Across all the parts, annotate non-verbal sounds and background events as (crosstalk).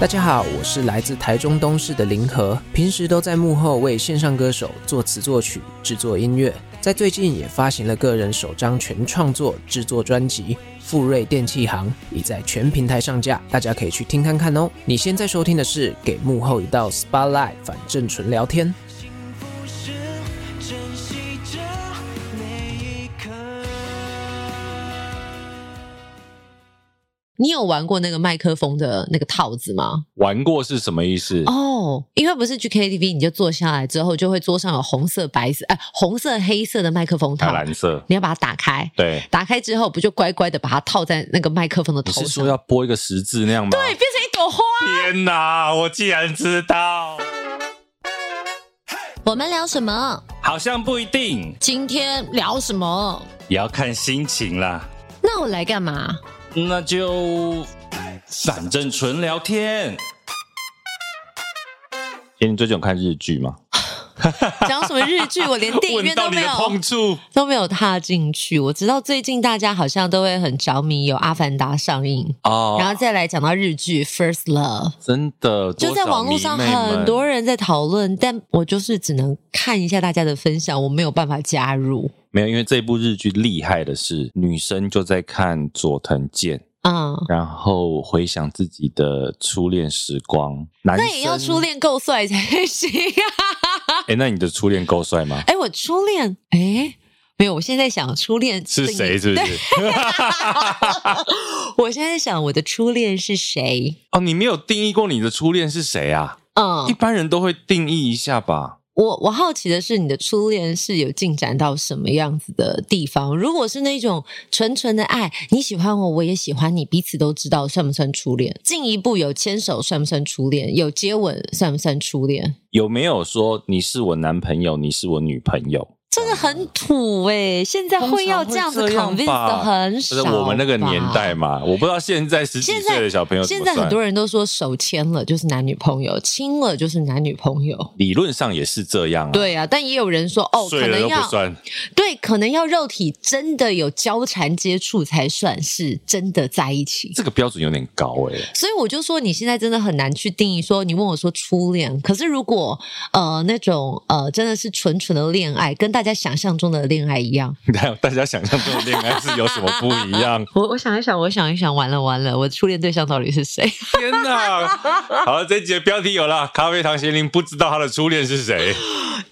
大家好，我是来自台中东市的林和，平时都在幕后为线上歌手作词作曲、制作音乐，在最近也发行了个人首张全创作制作专辑《富瑞电器行》，已在全平台上架，大家可以去听看看哦。你现在收听的是《给幕后一道 Spotlight》，反正纯聊天。你有玩过那个麦克风的那个套子吗？玩过是什么意思？哦，oh, 因为不是去 KTV，你就坐下来之后，就会桌上有红色、白色，哎，红色、黑色的麦克风套，蓝色，你要把它打开。对，打开之后，不就乖乖的把它套在那个麦克风的头上？你是说要拨一个十字那样吗？对，变成一朵花。天哪，我竟然知道！我们聊什么？好像不一定。今天聊什么？也要看心情啦。那我来干嘛？那就反正纯聊天。欸，你最近有看日剧吗？(laughs) 讲什么日剧？我连电影院都没有碰触，都没有踏进去。我知道最近大家好像都会很着迷，有《阿凡达》上映哦，然后再来讲到日剧《First Love》，真的就在网络上很多人在讨论，但我就是只能看一下大家的分享，我没有办法加入。没有，因为这部日剧厉害的是，女生就在看佐藤健，嗯，然后回想自己的初恋时光。男那也要初恋够帅才行啊！(laughs) 哎，那你的初恋够帅吗？哎，我初恋，哎，没有，我现在想初恋是谁？是不是？(laughs) 我现在想我的初恋是谁？哦，你没有定义过你的初恋是谁啊？嗯，一般人都会定义一下吧。我我好奇的是，你的初恋是有进展到什么样子的地方？如果是那种纯纯的爱，你喜欢我，我也喜欢你，彼此都知道，算不算初恋？进一步有牵手，算不算初恋？有接吻，算不算初恋？有没有说你是我男朋友，你是我女朋友？真的很土哎、欸！现在会要这样子 convince 的很少。是我们那个年代嘛，我不知道现在十几岁的小朋友现。现在很多人都说手牵了就是男女朋友，亲了就是男女朋友。理论上也是这样啊。对啊，但也有人说哦，可能要对，可能要肉体真的有交缠接触才算是真的在一起。这个标准有点高哎、欸。所以我就说，你现在真的很难去定义说，你问我说初恋，可是如果呃那种呃真的是纯纯的恋爱，跟大家想象中的恋爱一样，(laughs) 大家想象中的恋爱是有什么不一样？(laughs) 我我想一想，我想一想，完了完了，我初恋对象到底是谁？天哪！(laughs) 好了，这一集的标题有了，咖啡糖咸灵不知道他的初恋是谁？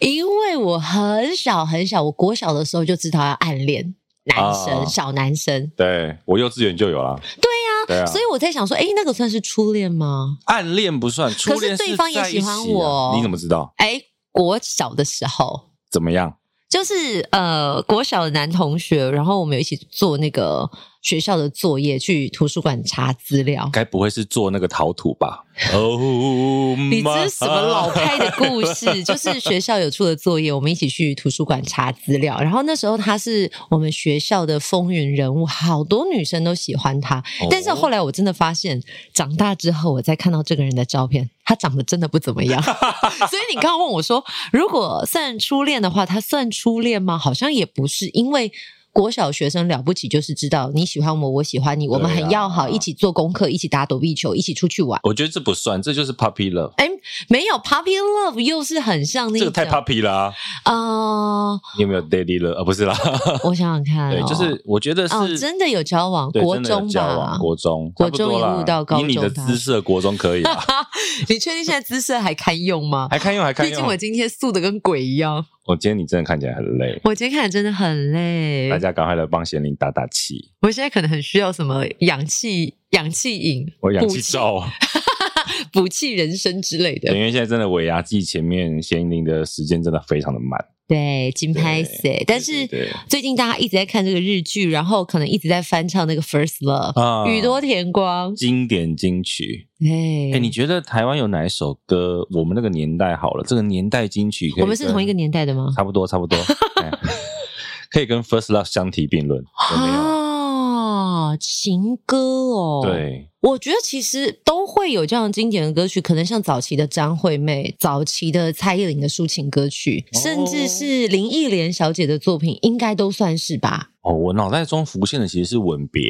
因为我很小很小，我国小的时候就知道要暗恋男生，啊、小男生。对，我幼稚园就有了。对呀、啊，对啊。所以我在想说，哎，那个算是初恋吗？暗恋不算，初恋可是对方也喜欢我，你怎么知道？哎，国小的时候怎么样？就是呃，国小的男同学，然后我们有一起做那个学校的作业，去图书馆查资料。该不会是做那个陶土吧？哦，(laughs) 你这是什么老派的故事？(laughs) 就是学校有出的作业，我们一起去图书馆查资料。然后那时候他是我们学校的风云人物，好多女生都喜欢他。但是后来我真的发现，长大之后我再看到这个人的照片，他长得真的不怎么样。(laughs) 所以你刚刚问我说，如果算初恋的话，他算初恋吗？好像也不是，因为。国小学生了不起，就是知道你喜欢我，我喜欢你，我们很要好，一起做功课，一起打躲避球，一起出去玩。我觉得这不算，这就是 puppy love。哎，没有 puppy love，又是很像那个。这个太 puppy 了啊！呃，你有没有 daddy love？啊，不是啦，(laughs) 我想想看，对，就是我觉得是真的有交往，国中吧，国中，国中一路到高中。以你的姿色，国中可以。(laughs) 你确定现在姿色还堪用吗？还堪用，还堪用。毕竟我今天素的跟鬼一样。我今天你真的看起来很累，我今天看起来真的很累。大家赶快来帮贤玲打打气。我现在可能很需要什么氧气、氧气饮、我氧气罩、(laughs) (laughs) 补气人生之类的。因为现在真的尾牙季前面咸宁的时间真的非常的慢。对，金拍谢。但是最近大家一直在看这个日剧，然后可能一直在翻唱那个《First Love》啊，宇多田光经典金曲。哎，哎，你觉得台湾有哪一首歌？我们那个年代好了，这个年代金曲，我们是同一个年代的吗？差不多，差不多，(laughs) 可以跟《First Love》相提并论，有没有？啊，情歌哦，对，我觉得其实都会有这样经典的歌曲，可能像早期的张惠妹、早期的蔡依林的抒情歌曲，哦、甚至是林忆莲小姐的作品，应该都算是吧。哦，我脑袋中浮现的其实是《吻别》。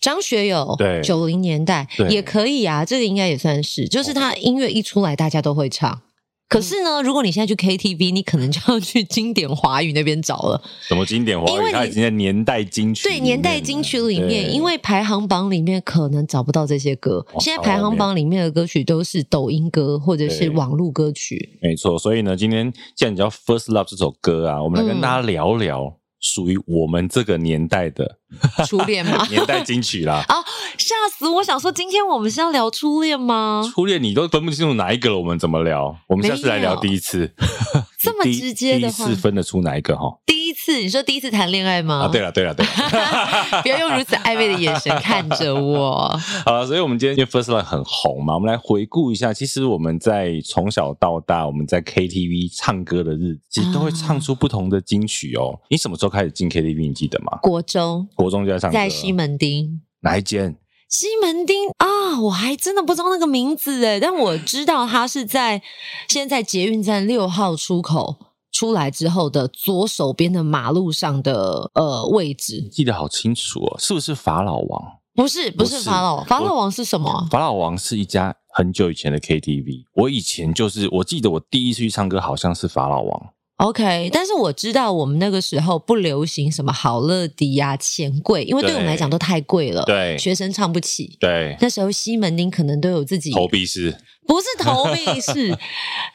张学友，对，九零年代也可以啊，这个应该也算是，就是他音乐一出来，大家都会唱。可是呢，如果你现在去 KTV，你可能就要去经典华语那边找了。什么经典华语？它已经在年代金曲。对，年代金曲里面，因为排行榜里面可能找不到这些歌。现在排行榜里面的歌曲都是抖音歌或者是网络歌曲。没错，所以呢，今天既然你叫《First Love》这首歌啊，我们来跟大家聊聊。嗯属于我们这个年代的 (laughs) 初恋吗？(laughs) 年代金曲啦！啊，(laughs) 吓死我！想说今天我们是要聊初恋吗？初恋你都分不清楚哪一个了，我们怎么聊？我们下次来聊第一次。这么直接的话，第一次分得出哪一个哈？第一次，你说第一次谈恋爱吗？啊，对了，对了，对了，不要用如此暧昧的眼神看着我。好了，所以我们今天因为 First Love 很红嘛，我们来回顾一下，其实我们在从小到大，我们在 KTV 唱歌的日子，其实都会唱出不同的金曲哦。你什么时候开始进 KTV？你记得吗？国中，国中就在唱歌，在西门町哪一间？西门町啊，我还真的不知道那个名字诶，但我知道它是在现在捷运站六号出口。出来之后的左手边的马路上的呃位置，记得好清楚哦，是不是法老王？不是，不是法老王。法老王是什么？法老王是一家很久以前的 KTV。我以前就是，我记得我第一次去唱歌好像是法老王。OK，但是我知道我们那个时候不流行什么好乐迪呀、钱柜，因为对我们来讲都太贵了，对，学生唱不起。对，那时候西门町可能都有自己投币式。不是投币式，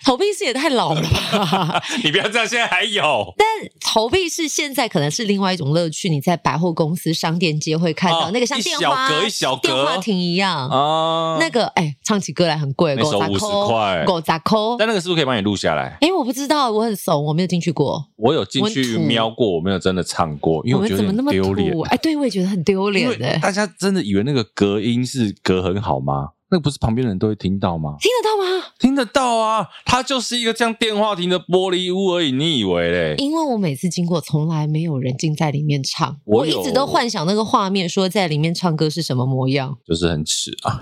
投币式也太老了吧！(laughs) 你不要这样，现在还有。但投币式现在可能是另外一种乐趣，你在百货公司、商店街会看到那个像电话、电话亭一样啊。那个哎，唱起歌来很贵，五十块，五十块。但那个是不是可以帮你录下来？哎，我不知道，我很怂，我没有进去过。我有进去瞄过，我没有真的唱过，因为我觉得很丢脸。哎，对，我也觉得很丢脸。哎，大家真的以为那个隔音是隔很好吗？那不是旁边的人都会听到吗？听得到吗？听得到啊！它就是一个像电话亭的玻璃屋而已，你以为嘞？因为我每次经过，从来没有人进在里面唱。我，我一直都幻想那个画面，说在里面唱歌是什么模样，就是很耻啊！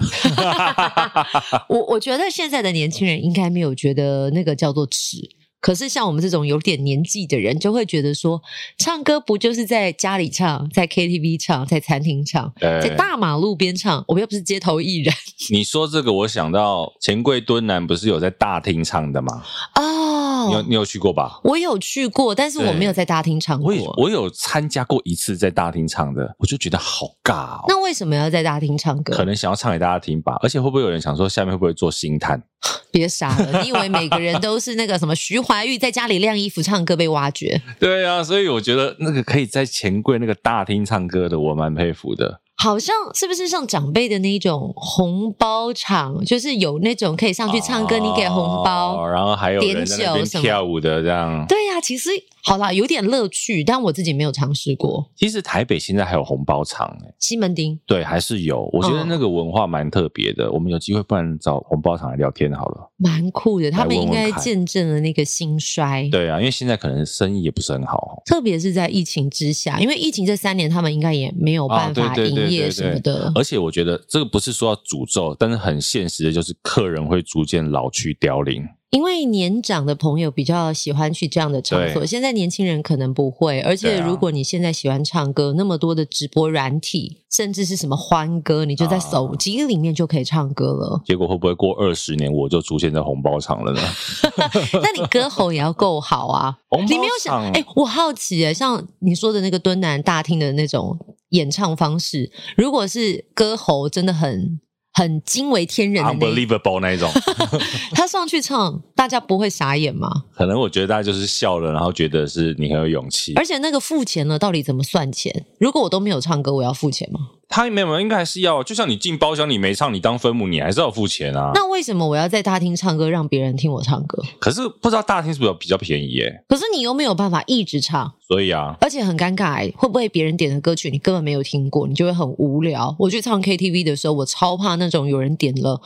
(laughs) 我我觉得现在的年轻人应该没有觉得那个叫做耻。可是像我们这种有点年纪的人，就会觉得说，唱歌不就是在家里唱，在 KTV 唱，在餐厅唱，在大马路边唱？我们又不是街头艺人。(laughs) 你说这个，我想到钱柜敦南不是有在大厅唱的吗？哦，你有你有去过吧？我有去过，但是我没有在大厅唱过。我我有参加过一次在大厅唱的，我就觉得好尬哦。那为什么要在大厅唱歌？可能想要唱给大家听吧。而且会不会有人想说，下面会不会做星探？(laughs) 别傻了，你以为每个人都是那个什么徐怀钰在家里晾衣服唱歌被挖掘？对啊，所以我觉得那个可以在钱柜那个大厅唱歌的，我蛮佩服的。好像是不是像长辈的那种红包场，就是有那种可以上去唱歌，你给红包，哦、然后还有点酒跳舞的这样。对呀、啊，其实好啦，有点乐趣，但我自己没有尝试过。其实台北现在还有红包场诶，西门町对，还是有。我觉得那个文化蛮特别的。哦、我们有机会，不然找红包场来聊天好了。蛮酷的，他们应该见证了那个兴衰。对啊，因为现在可能生意也不是很好，特别是在疫情之下，因为疫情这三年，他们应该也没有办法营业什么的。而且我觉得这个不是说要诅咒，但是很现实的就是客人会逐渐老去凋零。因为年长的朋友比较喜欢去这样的场所，对现在年轻人可能不会。而且如果你现在喜欢唱歌，那么多的直播软体，甚至是什么欢歌，你就在手机里面就可以唱歌了。结果会不会过二十年我就出现在红包场了呢？(laughs) 那你歌喉也要够好啊！(laughs) 你没有想？哎、欸，我好奇哎，像你说的那个敦南大厅的那种演唱方式，如果是歌喉真的很。很惊为天人的，unbelievable 那一种。(laughs) 他上去唱，大家不会傻眼吗？可能我觉得大家就是笑了，然后觉得是你很有勇气。而且那个付钱呢，到底怎么算钱？如果我都没有唱歌，我要付钱吗？他没有，应该还是要。就像你进包厢，你没唱，你当分母，你还是要付钱啊。那为什么我要在大厅唱歌，让别人听我唱歌？可是不知道大厅是不是比较便宜耶？可是你又没有办法一直唱，所以啊，而且很尴尬，会不会别人点的歌曲你根本没有听过，你就会很无聊。我去唱 KTV 的时候，我超怕那种有人点了，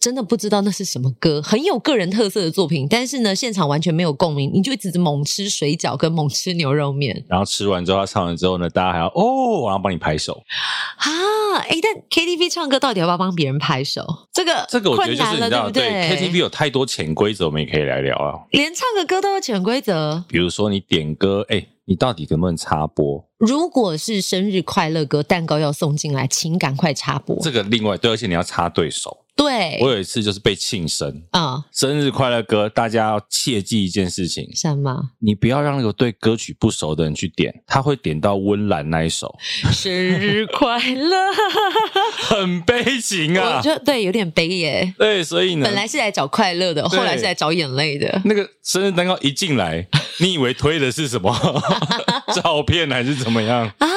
真的不知道那是什么歌，很有个人特色的作品，但是呢，现场完全没有共鸣，你就一直猛吃水饺跟猛吃牛肉面，然后吃完之后他唱完之后呢，大家还要哦，然后帮你拍手 (gasps) (laughs) 啊，哎。但 KTV 唱歌到底要不要帮别人拍手？这个这个我觉得就是你知道，对，对 KTV 有太多潜规则，我们也可以来聊啊。连唱个歌都有潜规则，比如说你点歌，哎，你到底能不能插播？如果是生日快乐歌，蛋糕要送进来，请赶快插播。这个另外对，而且你要插对手。对，我有一次就是被庆生啊，嗯、生日快乐歌，大家要切记一件事情，什么？你不要让那个对歌曲不熟的人去点，他会点到温岚那一首。(laughs) 生日快乐，(laughs) 很悲情啊！我觉得对，有点悲耶。对，所以呢，本来是来找快乐的，后来是来找眼泪的。那个生日蛋糕一进来，你以为推的是什么 (laughs) 照片还是怎么样啊？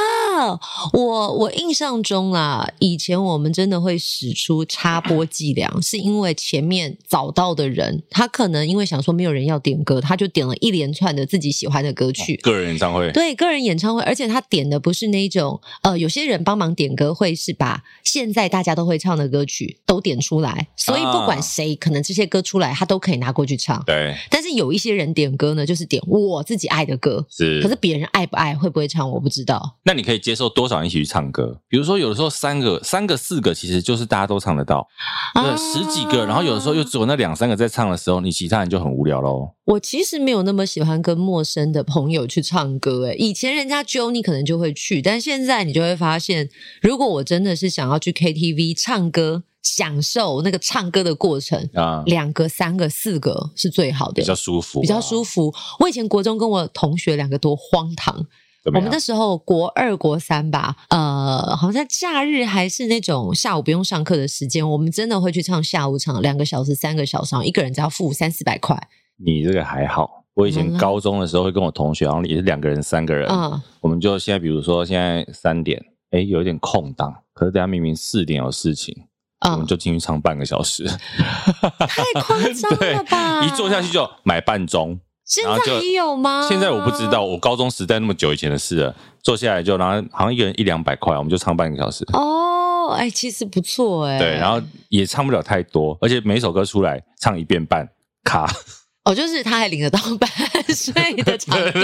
我我印象中啦，以前我们真的会使出插播伎俩，是因为前面找到的人，他可能因为想说没有人要点歌，他就点了一连串的自己喜欢的歌曲。个人演唱会，对，个人演唱会，而且他点的不是那种呃，有些人帮忙点歌会是把现在大家都会唱的歌曲都点出来，所以不管谁，可能这些歌出来，他都可以拿过去唱。对，但是有一些人点歌呢，就是点我自己爱的歌，是，可是别人爱不爱，会不会唱，我不知道。那你可以接受多少人一起去唱歌？比如说，有的时候三个、三个、四个，其实就是大家都唱得到。对，啊、十几个，然后有的时候又只有那两三个在唱的时候，你其他人就很无聊喽。我其实没有那么喜欢跟陌生的朋友去唱歌，诶，以前人家揪你可能就会去，但现在你就会发现，如果我真的是想要去 KTV 唱歌，享受那个唱歌的过程啊，两个、三个、四个是最好的，比较舒服，比较舒服。我以前国中跟我同学两个多荒唐。我们那时候国二、国三吧，呃，好像假日还是那种下午不用上课的时间，我们真的会去唱下午场，两个小时、三个小时，一个人只要付三四百块。你这个还好，我以前高中的时候会跟我同学，然后也是两个人、三个人，嗯，我们就现在比如说现在三点，哎，有一点空档，可是大家明明四点有事情，嗯，我们就进去唱半个小时，太夸张了吧？(laughs) 一坐下去就买半钟。现在也有吗？现在我不知道，我高中时代那么久以前的事了。坐下来就，然后好像一个人一两百块，我们就唱半个小时。哦，哎，其实不错哎。对，然后也唱不了太多，而且每首歌出来唱一遍半卡。哦，就是他还领得到版 (laughs) 税的长度，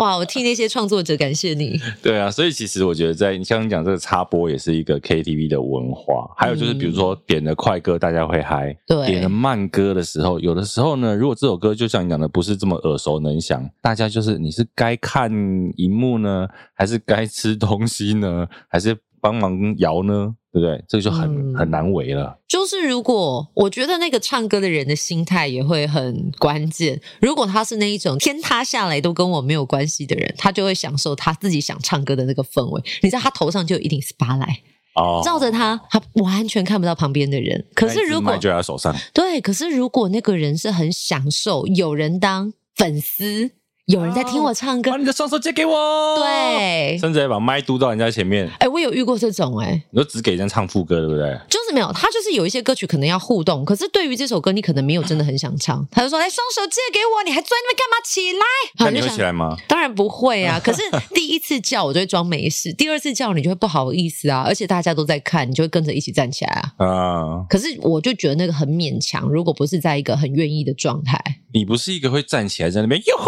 哇！我替那些创作者感谢你。对啊，所以其实我觉得，在你像你讲这个插播，也是一个 KTV 的文化。还有就是，比如说点了快歌，大家会嗨；对，点了慢歌的时候，有的时候呢，如果这首歌就像你讲的，不是这么耳熟能详，大家就是你是该看荧幕呢，还是该吃东西呢，还是帮忙摇呢？对不对？这个就很、嗯、很难为了。就是如果我觉得那个唱歌的人的心态也会很关键。如果他是那一种天塌下来都跟我没有关系的人，他就会享受他自己想唱歌的那个氛围。你知道他头上就一定是巴莱哦，照着他，他完全看不到旁边的人。可是如果就在他手上，对，可是如果那个人是很享受有人当粉丝。有人在听我唱歌，把你的双手借给我。对，甚至还把麦嘟到人家前面。哎、欸，我有遇过这种哎、欸，你就只给人家唱副歌，对不对？就是没有，他就是有一些歌曲可能要互动，可是对于这首歌，你可能没有真的很想唱。他就说：“来，双手借给我，你还坐在那边干嘛？起来！”那你会起来吗？当然不会啊。(laughs) 可是第一次叫我就会装没事，第二次叫你就会不好意思啊。而且大家都在看，你就会跟着一起站起来啊。啊。可是我就觉得那个很勉强，如果不是在一个很愿意的状态，你不是一个会站起来在那边哟吼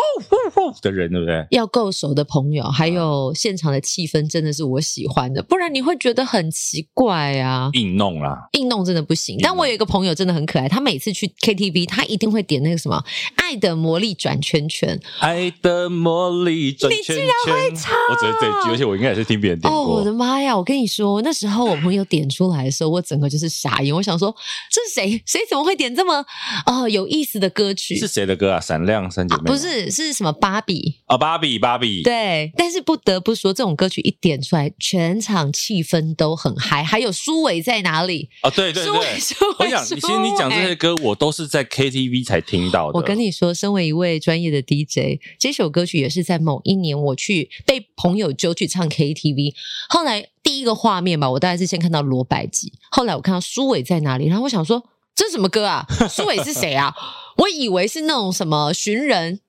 的人，对不对？要够熟的朋友，还有现场的气氛，真的是我喜欢的，不然你会觉得很奇怪啊。硬弄啦，硬弄真的不行。但我有一个朋友真的很可爱，他每次去 KTV，他一定会点那个什么《爱的魔力转圈圈》。爱的魔力转圈圈，你居然会唱？我只是这一句，而且我应该也是听别人点过。哦，我的妈呀！我跟你说，那时候我朋友点出来的时候，我整个就是傻眼。我想说，这是谁？谁怎么会点这么哦有意思的歌曲？是谁的歌啊？闪亮三姐妹？不是，是什么芭比？啊，芭比，芭比。对，但是不得不说，这种歌曲一点出来，全场气氛都很嗨。还有苏伟在哪里？哦，对对对，我想，其实你讲这些歌，我都是在 KTV 才听到的。我跟你说，身为一位专业的 DJ，这首歌曲也是在某一年我去被朋友揪去唱 KTV。后来第一个画面吧，我大概是先看到罗百吉，后来我看到苏伟在哪里，然后我想说，这是什么歌啊？苏伟是谁啊？(laughs) 我以为是那种什么寻人，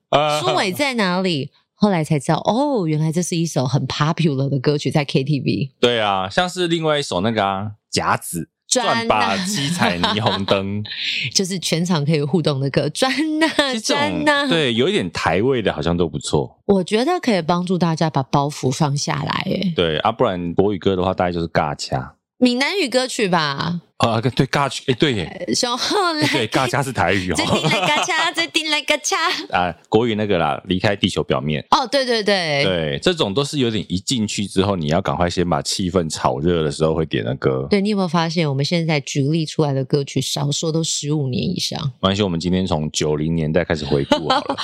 书伟在哪里？(laughs) 后来才知道，哦，原来这是一首很 popular 的歌曲，在 KTV。对啊，像是另外一首那个啊，甲子转吧七彩霓虹灯，(laughs) 就是全场可以互动的歌，转呐转呐。对，有一点台味的，好像都不错。我觉得可以帮助大家把包袱放下来。哎，对啊，不然国语歌的话，大概就是尬掐。闽南语歌曲吧。啊，对，嘎去，哎，对耶，小后来，对，嘎掐是台语哦。最顶来嘎掐，最顶来嘎掐 (laughs) 啊，国语那个啦，离开地球表面。哦，对对对，对，这种都是有点一进去之后，你要赶快先把气氛炒热的时候会点的歌。对，你有没有发现，我们现在举例出来的歌曲，少说都十五年以上。没关系，我们今天从九零年代开始回顾好了。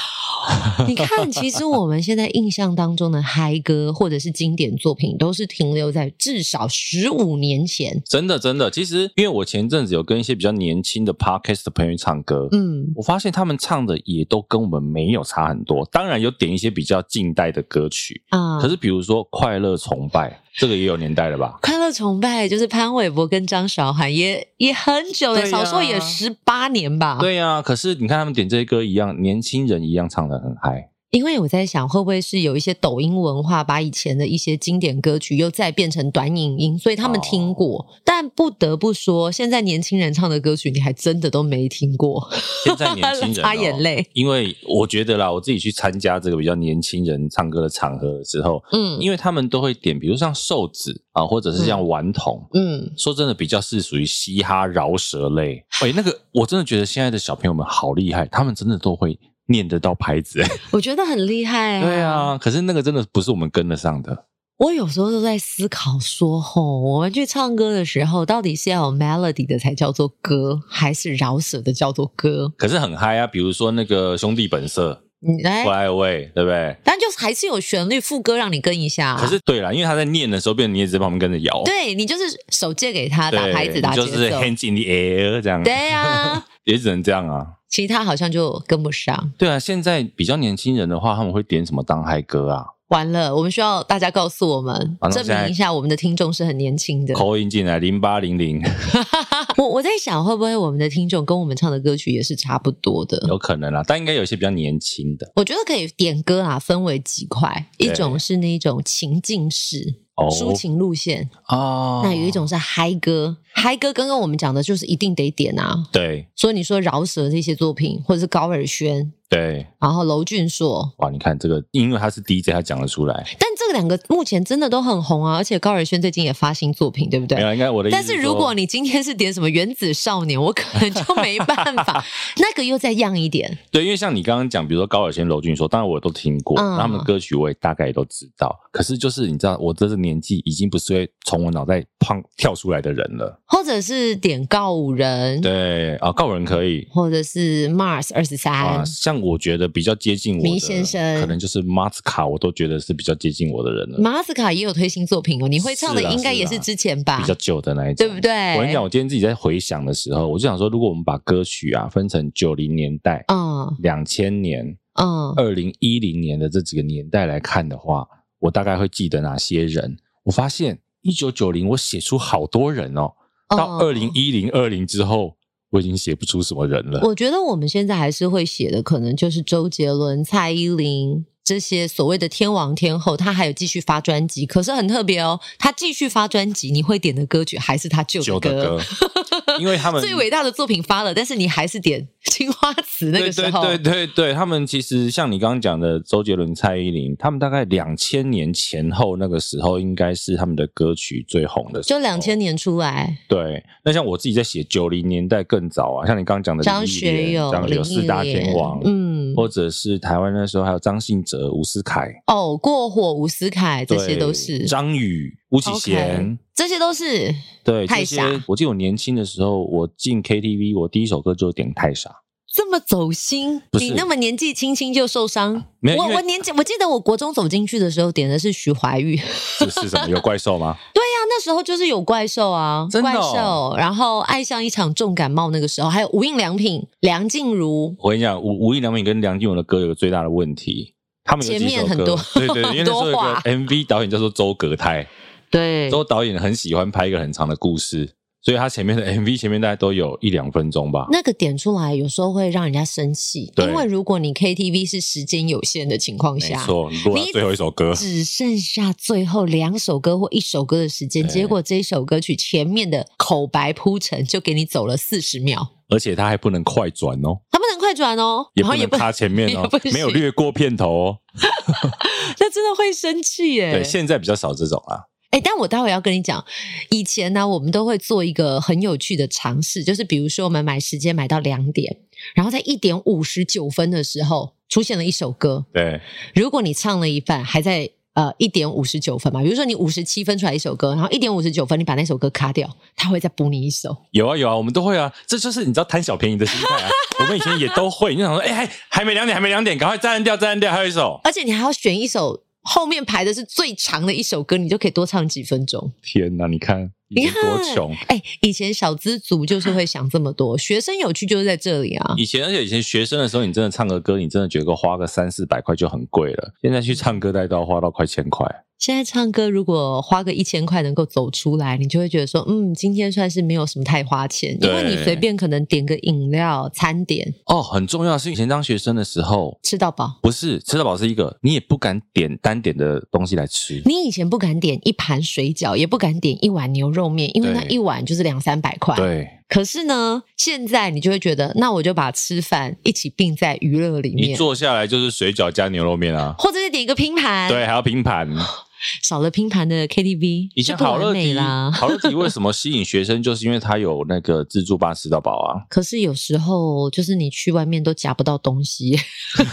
(laughs) 你看，其实我们现在印象当中的嗨歌或者是经典作品，都是停留在至少十五年前。真的，真的，其实因为我前阵子有跟一些比较年轻的 podcast 的朋友唱歌，嗯，我发现他们唱的也都跟我们没有差很多。当然有点一些比较近代的歌曲啊，可是比如说《快乐崇拜》，这个也有年代了吧？快乐崇拜就是潘玮柏跟张韶涵，也也很久了，少说也十八年吧。对呀、啊，可是你看他们点这些歌一样，年轻人一样唱的很嗨。因为我在想，会不会是有一些抖音文化，把以前的一些经典歌曲又再变成短影音，所以他们听过。哦、但不得不说，现在年轻人唱的歌曲，你还真的都没听过。现在年轻人、哦、擦眼泪，因为我觉得啦，我自己去参加这个比较年轻人唱歌的场合的时候，嗯，因为他们都会点，比如像瘦子啊，或者是像顽童，嗯，说真的，比较是属于嘻哈饶舌类。哎，那个我真的觉得现在的小朋友们好厉害，他们真的都会。念得到牌子，(laughs) 我觉得很厉害啊。对啊，可是那个真的不是我们跟得上的。我有时候都在思考说，吼，我们去唱歌的时候，到底是要有 melody 的才叫做歌，还是饶舌的叫做歌？可是很嗨啊，比如说那个兄弟本色，你来 Fly Away，对不对？但就是还是有旋律副歌让你跟一下啊。可是对啦，因为他在念的时候，变成你也在旁边跟着摇。对，你就是手借给他打拍子，打节奏，就是 hands in the air 这样。对啊，(laughs) 也只能这样啊。其他好像就跟不上。对啊，现在比较年轻人的话，他们会点什么当嗨歌啊？完了，我们需要大家告诉我们，证明一下我们的听众是很年轻的。call in 进来零八零零。(laughs) 我我在想，会不会我们的听众跟我们唱的歌曲也是差不多的？有可能啦，但应该有些比较年轻的。我觉得可以点歌啊，分为几块，一种是那种情境式。抒情路线哦，那有一种是嗨歌，嗨歌刚刚我们讲的就是一定得点啊。对，所以你说饶舌这些作品，或者是高尔宣，对，然后娄俊硕，哇，你看这个，因为他是 DJ，他讲得出来。但这两个目前真的都很红啊，而且高尔宣最近也发新作品，对不对？没有，应该我的意思。但是如果你今天是点什么原子少年，我可能就没办法，(laughs) 那个又再样一点。对，因为像你刚刚讲，比如说高尔宣、娄俊硕，当然我都听过，嗯、他们的歌曲我也大概也都知道。可是就是你知道，我这个年纪已经不是会从我脑袋砰跳出来的人了。或者是点告五人，对啊，告五人可以，或者是 Mars 二十三，像我觉得比较接近我的迷先生，可能就是马斯卡，我都觉得是比较接近我的人了。马斯卡也有推新作品哦，你会唱的应该也是之前吧？比较旧的那一种，对不对？我跟你讲，我今天自己在回想的时候，我就想说，如果我们把歌曲啊分成九零年代、嗯，两千年、嗯，二零一零年的这几个年代来看的话，我大概会记得哪些人？我发现一九九零我写出好多人哦，到二零一零二零之后，我已经写不出什么人了。我觉得我们现在还是会写的，可能就是周杰伦、蔡依林。这些所谓的天王天后，他还有继续发专辑，可是很特别哦，他继续发专辑，你会点的歌曲还是他旧的歌，的歌 (laughs) 因为他们最伟大的作品发了，但是你还是点青花瓷那个时候，对对对他们其实像你刚刚讲的周杰伦、蔡依林，他们大概两千年前后那个时候，应该是他们的歌曲最红的时候，就两千年出来。对，那像我自己在写九零年代更早啊，像你刚刚讲的张学友、张学友四大天王，嗯，或者是台湾那时候还有张信哲、伍思凯，哦，过火、伍思凯，这些都是张宇、吴启贤这些都是对。太傻，我记得我年轻的时候，我进 KTV，我第一首歌就点太傻。这么走心，你那么年纪轻轻就受伤？没有，我我年纪，我记得我国中走进去的时候点的是徐怀钰。(laughs) 这是什么？有怪兽吗？对呀、啊，那时候就是有怪兽啊，哦、怪兽。然后爱上一场重感冒，那个时候还有无印良品、梁静茹。我跟你讲，无无印良品跟梁静茹的歌有个最大的问题，他们前面很多，对对，(laughs) 因为那时候有个 MV 导演叫做周格泰，对，周导演很喜欢拍一个很长的故事。所以他前面的 MV 前面大概都有一两分钟吧。那个点出来有时候会让人家生气，因为如果你 KTV 是时间有限的情况下，没错，你最后一首歌，只剩下最后两首歌或一首歌的时间，结果这一首歌曲前面的口白铺陈就给你走了四十秒，而且它还不能快转哦，它不能快转哦，然后也不插前面哦，(laughs) 没有略过片头哦，(laughs) 那真的会生气耶。对，现在比较少这种啊。哎，但我待会要跟你讲，以前呢，我们都会做一个很有趣的尝试，就是比如说我们买时间买到两点，然后在一点五十九分的时候出现了一首歌。对，如果你唱了一半，还在呃一点五十九分嘛，比如说你五十七分出来一首歌，然后一点五十九分你把那首歌卡掉，他会再补你一首。有啊有啊，我们都会啊，这就是你知道贪小便宜的心态啊。我们以前也都会，你想说，哎，还还没两点，还没两点，赶快再按掉，再按掉，还有一首，而且你还要选一首。后面排的是最长的一首歌，你就可以多唱几分钟。天哪，你看，你看多穷！哎、欸，以前小资族就是会想这么多，学生有趣就是在这里啊。以前，而且以前学生的时候，你真的唱个歌，你真的觉得花个三四百块就很贵了。现在去唱歌，大概都要花到快千块。现在唱歌，如果花个一千块能够走出来，你就会觉得说，嗯，今天算是没有什么太花钱，因为你随便可能点个饮料、餐点。哦，很重要是以前当学生的时候吃到饱，不是吃到饱是一个，你也不敢点单点的东西来吃。你以前不敢点一盘水饺，也不敢点一碗牛肉面，因为那一碗就是两三百块。对。可是呢，现在你就会觉得，那我就把吃饭一起并在娱乐里面。一坐下来就是水饺加牛肉面啊，或者是点一个拼盘。对，还要拼盘。(laughs) 少了拼盘的 KTV，以前好乐迪啦。(laughs) 好乐迪为什么吸引学生？就是因为它有那个自助吧吃到饱啊。(laughs) 可是有时候就是你去外面都夹不到东西，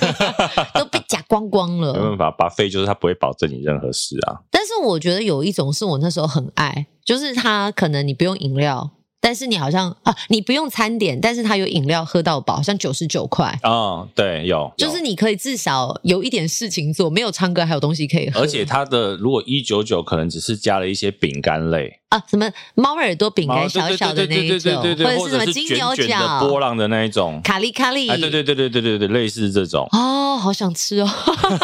(laughs) 都被夹光光了。没办法，buffet 就是它不会保证你任何事啊。但是我觉得有一种是我那时候很爱，就是它可能你不用饮料。但是你好像啊，你不用餐点，但是它有饮料喝到饱，好像九十九块。哦，对，有，就是你可以至少有一点事情做，没有唱歌还有东西可以喝。而且它的如果一九九，可能只是加了一些饼干类。啊，什么猫耳朵饼干小小的那一种，或者是什么金牛角波浪的那一种，卡利卡利，哎，对对对对对对对，类似这种。哦，好想吃哦，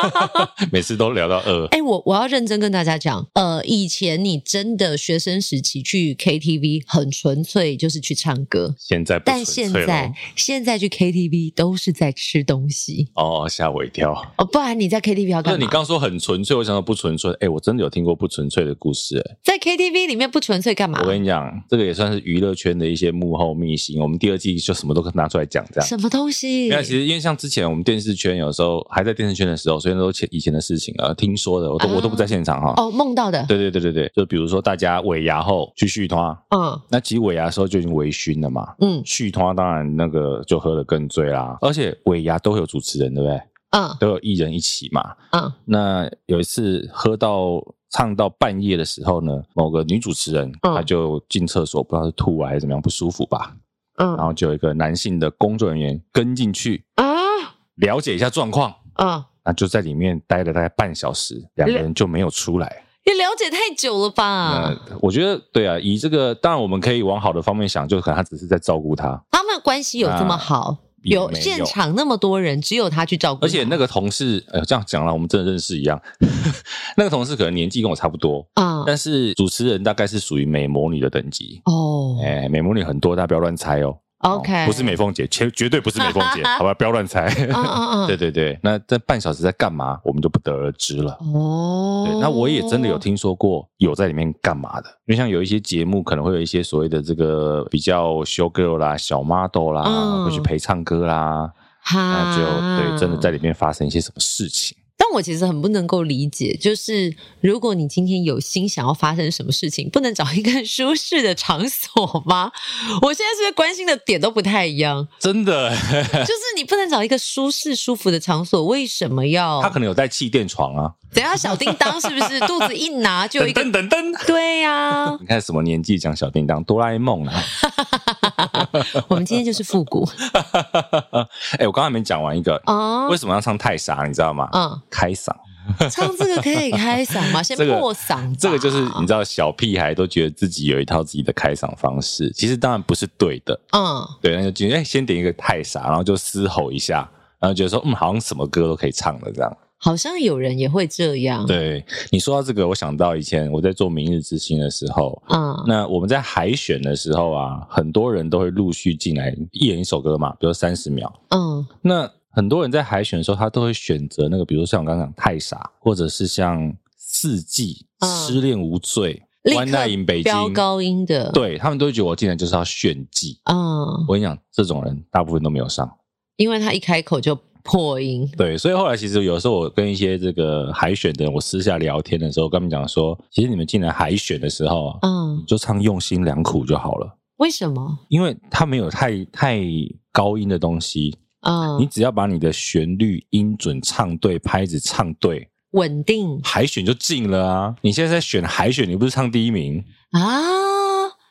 (laughs) 每次都聊到饿。(laughs) 哎，我我要认真跟大家讲，呃，以前你真的学生时期去 KTV 很纯粹，就是去唱歌。现在不。但现在现在去 KTV 都是在吃东西。哦，吓我一跳。哦，不然你在 KTV 要干嘛？那你刚说很纯粹，我想到不纯粹。哎，我真的有听过不纯粹的故事。哎，在 KTV 里面。不纯粹干嘛？我跟你讲，这个也算是娱乐圈的一些幕后秘辛。我们第二季就什么都拿出来讲，这样。什么东西？因为其实因为像之前我们电视圈有时候还在电视圈的时候，所以都前以前的事情啊，听说的，我都、啊、我都不在现场哈。哦，梦到的。对对对对对，就比如说大家尾牙后去续摊，嗯，那其实尾牙的时候就已经微醺了嘛，嗯，续摊当然那个就喝得更醉啦，而且尾牙都会有主持人，对不对？嗯，都有艺人一起嘛，嗯，那有一次喝到。唱到半夜的时候呢，某个女主持人她就进厕所，不知道是吐还是怎么样不舒服吧。嗯，然后就有一个男性的工作人员跟进去啊，了解一下状况。嗯，那就在里面待了大概半小时，两个人就没有出来。你了解太久了吧？嗯，我觉得对啊，以这个当然我们可以往好的方面想，就可能他只是在照顾他。他们关系有这么好？有，有现场那么多人，只有他去照顾。而且那个同事，呃，这样讲了，我们真的认识一样。(laughs) 那个同事可能年纪跟我差不多啊，嗯、但是主持人大概是属于美魔女的等级哦。哎，美魔女很多，大家不要乱猜哦。OK，不是美凤姐，绝绝对不是美凤姐，(laughs) 好吧，不要乱猜。(laughs) 对对对，那这半小时在干嘛，我们就不得而知了。哦，对，那我也真的有听说过有在里面干嘛的，因为像有一些节目可能会有一些所谓的这个比较 show girl 啦、小 model 啦，会去陪唱歌啦，那就对，真的在里面发生一些什么事情。但我其实很不能够理解，就是如果你今天有心想要发生什么事情，不能找一个舒适的场所吗？(laughs) 我现在是不是关心的点都不太一样？真的，(laughs) 就是你不能找一个舒适舒服的场所，为什么要？他可能有带气垫床啊。等下小叮当是不是 (laughs) 肚子一拿就有一个噔噔噔？对呀、啊，你看什么年纪讲小叮当？哆啦 A 梦啊！(laughs) 我们今天就是复古。(laughs) 哎、欸，我刚才没讲完一个哦，为什么要唱太傻？你知道吗？嗯，开嗓。唱这个可以开嗓吗？(laughs) 先破嗓、这个。这个就是你知道，小屁孩都觉得自己有一套自己的开嗓方式，其实当然不是对的。嗯，对，那就觉得哎，先点一个太傻，然后就嘶吼一下，然后觉得说嗯，好像什么歌都可以唱的这样。好像有人也会这样。对，你说到这个，我想到以前我在做《明日之星》的时候，嗯，那我们在海选的时候啊，很多人都会陆续进来，一人一首歌嘛，比如三十秒，嗯，那很多人在海选的时候，他都会选择那个，比如像我刚刚讲《太傻》，或者是像《四季》嗯，《失恋无罪》，《One Night in 北京》飙高音的，对，他们都会觉得我进来就是要炫技。嗯，我跟你讲，这种人大部分都没有上，因为他一开口就。破音。对，所以后来其实有时候我跟一些这个海选的人，我私下聊天的时候，跟他们讲说，其实你们进来海选的时候，嗯，就唱用心良苦就好了。为什么？因为它没有太太高音的东西，嗯，你只要把你的旋律音准唱对，拍子唱对，稳定，海选就进了啊！你现在在选海选，你不是唱第一名啊？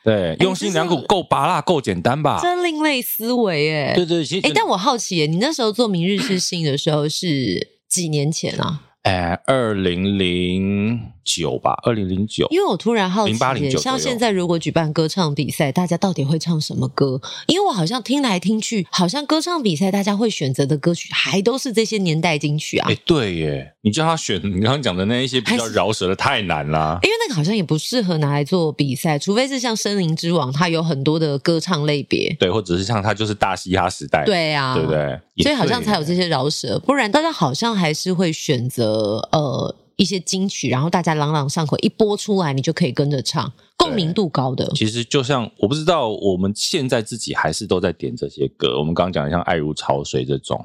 对，用心良苦够拔辣，够简单吧？真另类思维哎！对对，其实哎，但我好奇，你那时候做明日之星的时候是几年前啊？哎，二零零九吧，二零零九。因为我突然好奇，零八零九，像现在如果举办歌唱比赛，大家到底会唱什么歌？因为我好像听来听去，好像歌唱比赛大家会选择的歌曲还都是这些年代金曲啊。哎，对耶，你叫他选你刚刚讲的那一些比较饶舌的，太难了。因为那个好像也不适合拿来做比赛，除非是像《森林之王》，它有很多的歌唱类别。对，或者是像它就是大嘻哈时代。对啊，对不对？所以好像才有这些饶舌，不然大家好像还是会选择呃。一些金曲，然后大家朗朗上口，一播出来你就可以跟着唱，共鸣度高的。其实就像我不知道，我们现在自己还是都在点这些歌。我们刚刚讲的像《爱如潮水》这种，《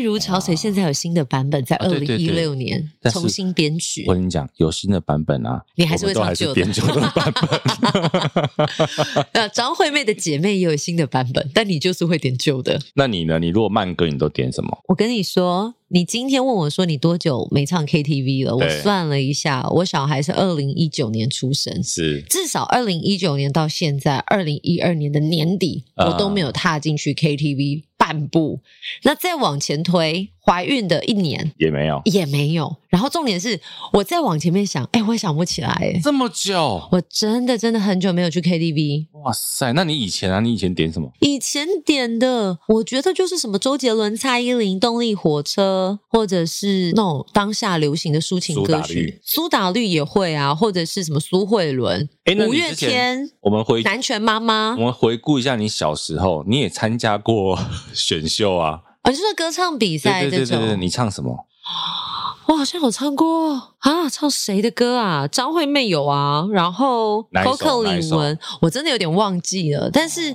爱如潮水》现在有新的版本，在二零一六年重新编曲。我跟你讲，有新的版本啊，你还是会唱旧的。(laughs) 呃，张惠妹的姐妹也有新的版本，但你就是会点旧的。那你呢？你如果慢歌，你都点什么？我跟你说。你今天问我说你多久没唱 KTV 了？我算了一下，我小孩是二零一九年出生，是至少二零一九年到现在二零一二年的年底，我都没有踏进去 KTV。半步，那再往前推，怀孕的一年也没有，也没有。然后重点是，我再往前面想，哎，我也想不起来，哎，这么久，我真的真的很久没有去 KTV。哇塞，那你以前啊，你以前点什么？以前点的，我觉得就是什么周杰伦、蔡依林、动力火车，或者是那种当下流行的抒情歌曲，苏打绿，苏打绿也会啊，或者是什么苏慧伦、五月天。我们回南拳妈妈，我们回顾一下你小时候，你也参加过。选秀啊，哦，就是歌唱比赛这种。对对对对，你唱什么？(gasps) 我好像有唱过啊，唱谁的歌啊？张惠妹有啊，然后 Coco 李玟，我真的有点忘记了。但是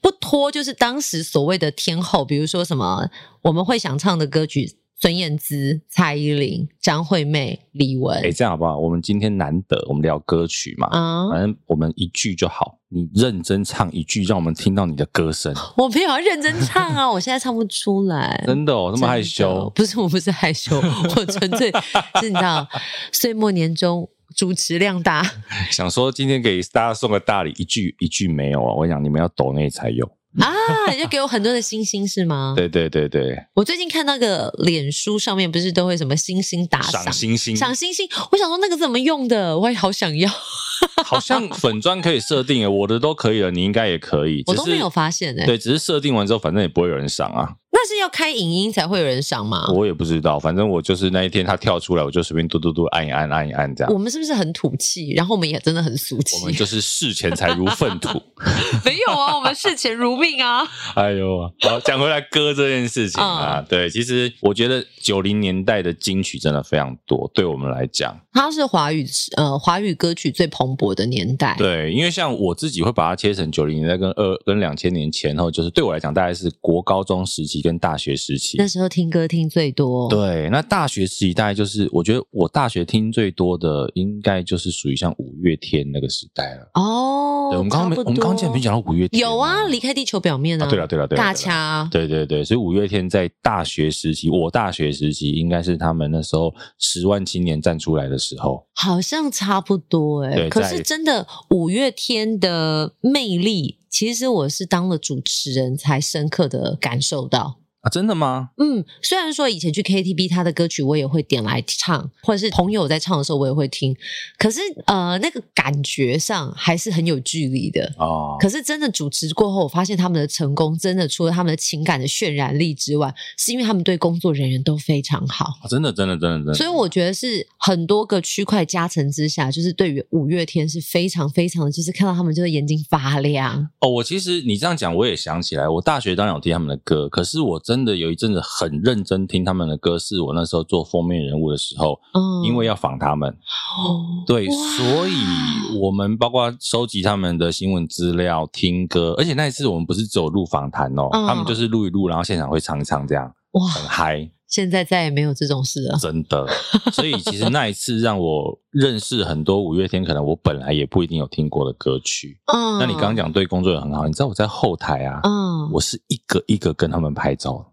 不脱就是当时所谓的天后，比如说什么我们会想唱的歌曲。孙燕姿、蔡依林、张惠妹、李玟，哎，这样好不好？我们今天难得，我们聊歌曲嘛，嗯，反正我们一句就好，你认真唱一句，让我们听到你的歌声。(laughs) 我没有要认真唱啊，(laughs) 我现在唱不出来，真的哦，那么害羞？不是，我不是害羞，我纯粹 (laughs) 是你知道，岁末年终主持量大，想说今天给大家送个大礼，一句一句没有啊，我想你们要抖内才有。啊！就给我很多的星星是吗？对对对对，我最近看那个脸书上面不是都会什么星星打赏星星赏星星，我想说那个怎么用的？我也好想要。(laughs) 好像粉砖可以设定诶，我的都可以了，你应该也可以。我都没有发现诶。对，只是设定完之后，反正也不会有人赏啊。那是要开影音才会有人赏吗？我也不知道，反正我就是那一天他跳出来，我就随便嘟嘟嘟按一按，按一按这样。我们是不是很土气？然后我们也真的很俗气。我们就是视钱财如粪土。(laughs) 没有啊，我们视钱如命啊。(laughs) 哎呦，好，讲回来歌这件事情啊，嗯、对，其实我觉得九零年代的金曲真的非常多，对我们来讲，它是华语呃华语歌曲最蓬勃的年代。对，因为像我自己会把它切成九零年代跟二跟两千年前后，就是对我来讲大概是国高中时期。跟大学时期，那时候听歌听最多。对，那大学时期大概就是，我觉得我大学听最多的，应该就是属于像五月天那个时代了。哦，对，我们刚刚没，我们刚刚竟然没讲到五月天。有啊，离开地球表面啊。对了，对了，对了，大掐。对对对，所以五月天在大学时期，我大学时期应该是他们那时候十万青年站出来的时候，好像差不多哎、欸。可是真的五月天的魅力。其实我是当了主持人才深刻的感受到。啊，真的吗？嗯，虽然说以前去 KTV，他的歌曲我也会点来唱，或者是朋友在唱的时候我也会听，可是呃，那个感觉上还是很有距离的哦。可是真的主持过后，我发现他们的成功，真的除了他们的情感的渲染力之外，是因为他们对工作人员都非常好。啊，真的，真的，真的，真的。所以我觉得是很多个区块加成之下，就是对于五月天是非常非常的，就是看到他们就是眼睛发亮。哦，我其实你这样讲，我也想起来，我大学当然有听他们的歌，可是我真。真的有一阵子很认真听他们的歌，是我那时候做封面人物的时候，嗯，因为要访他们，哦，对，所以我们包括收集他们的新闻资料、听歌，而且那一次我们不是只有录访谈哦，嗯，他们就是录一录，然后现场会唱一唱这样。哇，很嗨。现在再也没有这种事了，真的。所以其实那一次让我认识很多五月天，可能我本来也不一定有听过的歌曲。嗯，那你刚刚讲对工作人很好，你知道我在后台啊，嗯，我是一个一个跟他们拍照。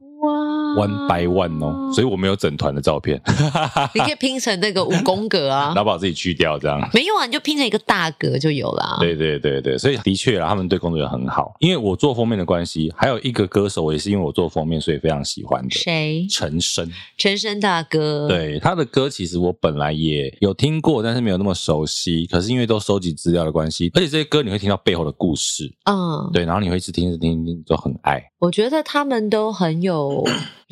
One by one 哦，所以我没有整团的照片。你可以拼成那个五宫格啊，(laughs) 然后把自己去掉，这样没用啊，你就拼成一个大格就有了。对对对对，所以的确啊，他们对工作人员很好。因为我做封面的关系，还有一个歌手我也是因为我做封面，所以非常喜欢的。谁？陈升。陈升大哥。对，他的歌，其实我本来也有听过，但是没有那么熟悉。可是因为都收集资料的关系，而且这些歌你会听到背后的故事。嗯，对，然后你会一直听着听听，就很爱。我觉得他们都很有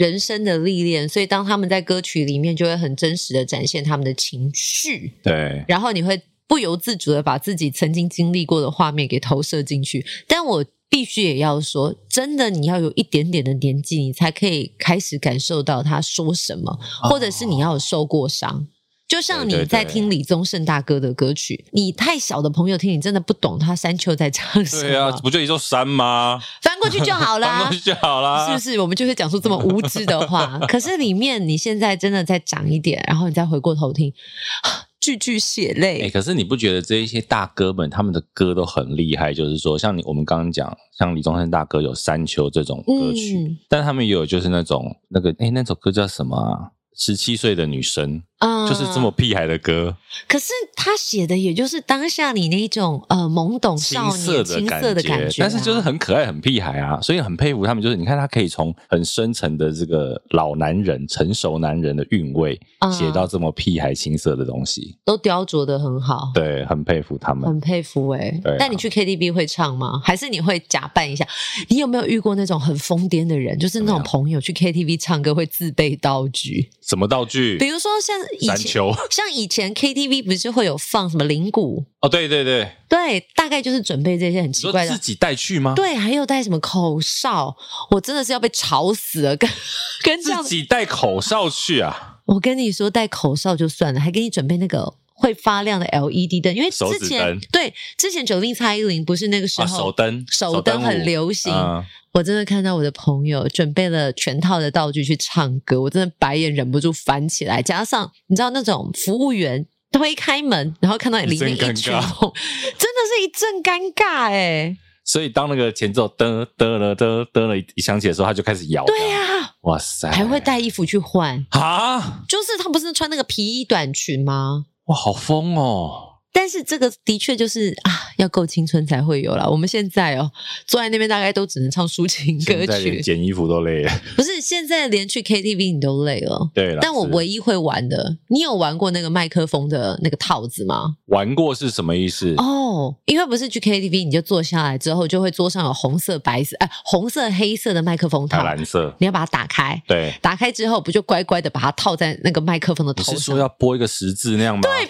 人生的历练，所以当他们在歌曲里面就会很真实的展现他们的情绪。对，然后你会不由自主的把自己曾经经历过的画面给投射进去。但我必须也要说，真的，你要有一点点的年纪，你才可以开始感受到他说什么，或者是你要有受过伤。就像你在听李宗盛大哥的歌曲，你太小的朋友听，你真的不懂他山丘在唱什么。对啊，不就一座山吗？翻过去就好啦，(laughs) 翻过去就好啦，是不是？我们就会讲出这么无知的话。可是里面你现在真的再长一点，然后你再回过头听，(laughs) 句句血泪。哎、欸，可是你不觉得这一些大哥们他们的歌都很厉害？就是说，像你我们刚刚讲，像李宗盛大哥有山丘这种歌曲，嗯、但他们也有就是那种那个哎、欸，那首歌叫什么啊？十七岁的女生。嗯，就是这么屁孩的歌，可是他写的也就是当下你那一种呃懵懂少年青涩，的感觉，但是就是很可爱很屁孩啊，所以很佩服他们。就是你看他可以从很深沉的这个老男人、成熟男人的韵味，写到这么屁孩青涩的东西，都雕琢的很好。对，很佩服他们，很佩服哎、欸。但、啊、你去 KTV 会唱吗？还是你会假扮一下？你有没有遇过那种很疯癫的人？就是那种朋友去 KTV 唱歌会自备道具？什么道具？比如说像以前。(laughs) 像以前 KTV 不是会有放什么铃鼓？哦，对对对，对，大概就是准备这些很奇怪的。自己带去吗？对，还有带什么口哨？我真的是要被吵死了，跟 (laughs) 跟自己带口哨去啊！我跟你说，带口哨就算了，还给你准备那个会发亮的 LED 灯，因为之前对之前九零蔡依林不是那个时候、啊、手灯手灯很流行。嗯我真的看到我的朋友准备了全套的道具去唱歌，我真的白眼忍不住翻起来。加上你知道那种服务员推开门，然后看到你里面一群人，真的是一阵尴尬哎。所以当那个前奏噔噔了噔噔了一响起的时候，他就开始摇。对啊，哇塞，还会带衣服去换啊？就是他不是穿那个皮衣短裙吗？哇，好疯哦！但是这个的确就是啊，要够青春才会有啦。我们现在哦，坐在那边大概都只能唱抒情歌曲，现在连捡衣服都累了。不是，现在连去 KTV 你都累了。对了，但我唯一会玩的，你有玩过那个麦克风的那个套子吗？玩过是什么意思？哦，因为不是去 KTV，你就坐下来之后，就会桌上有红色、白色，哎，红色、黑色的麦克风套，蓝色，你要把它打开。对，打开之后不就乖乖的把它套在那个麦克风的头上？你是说要拨一个十字那样吗？对。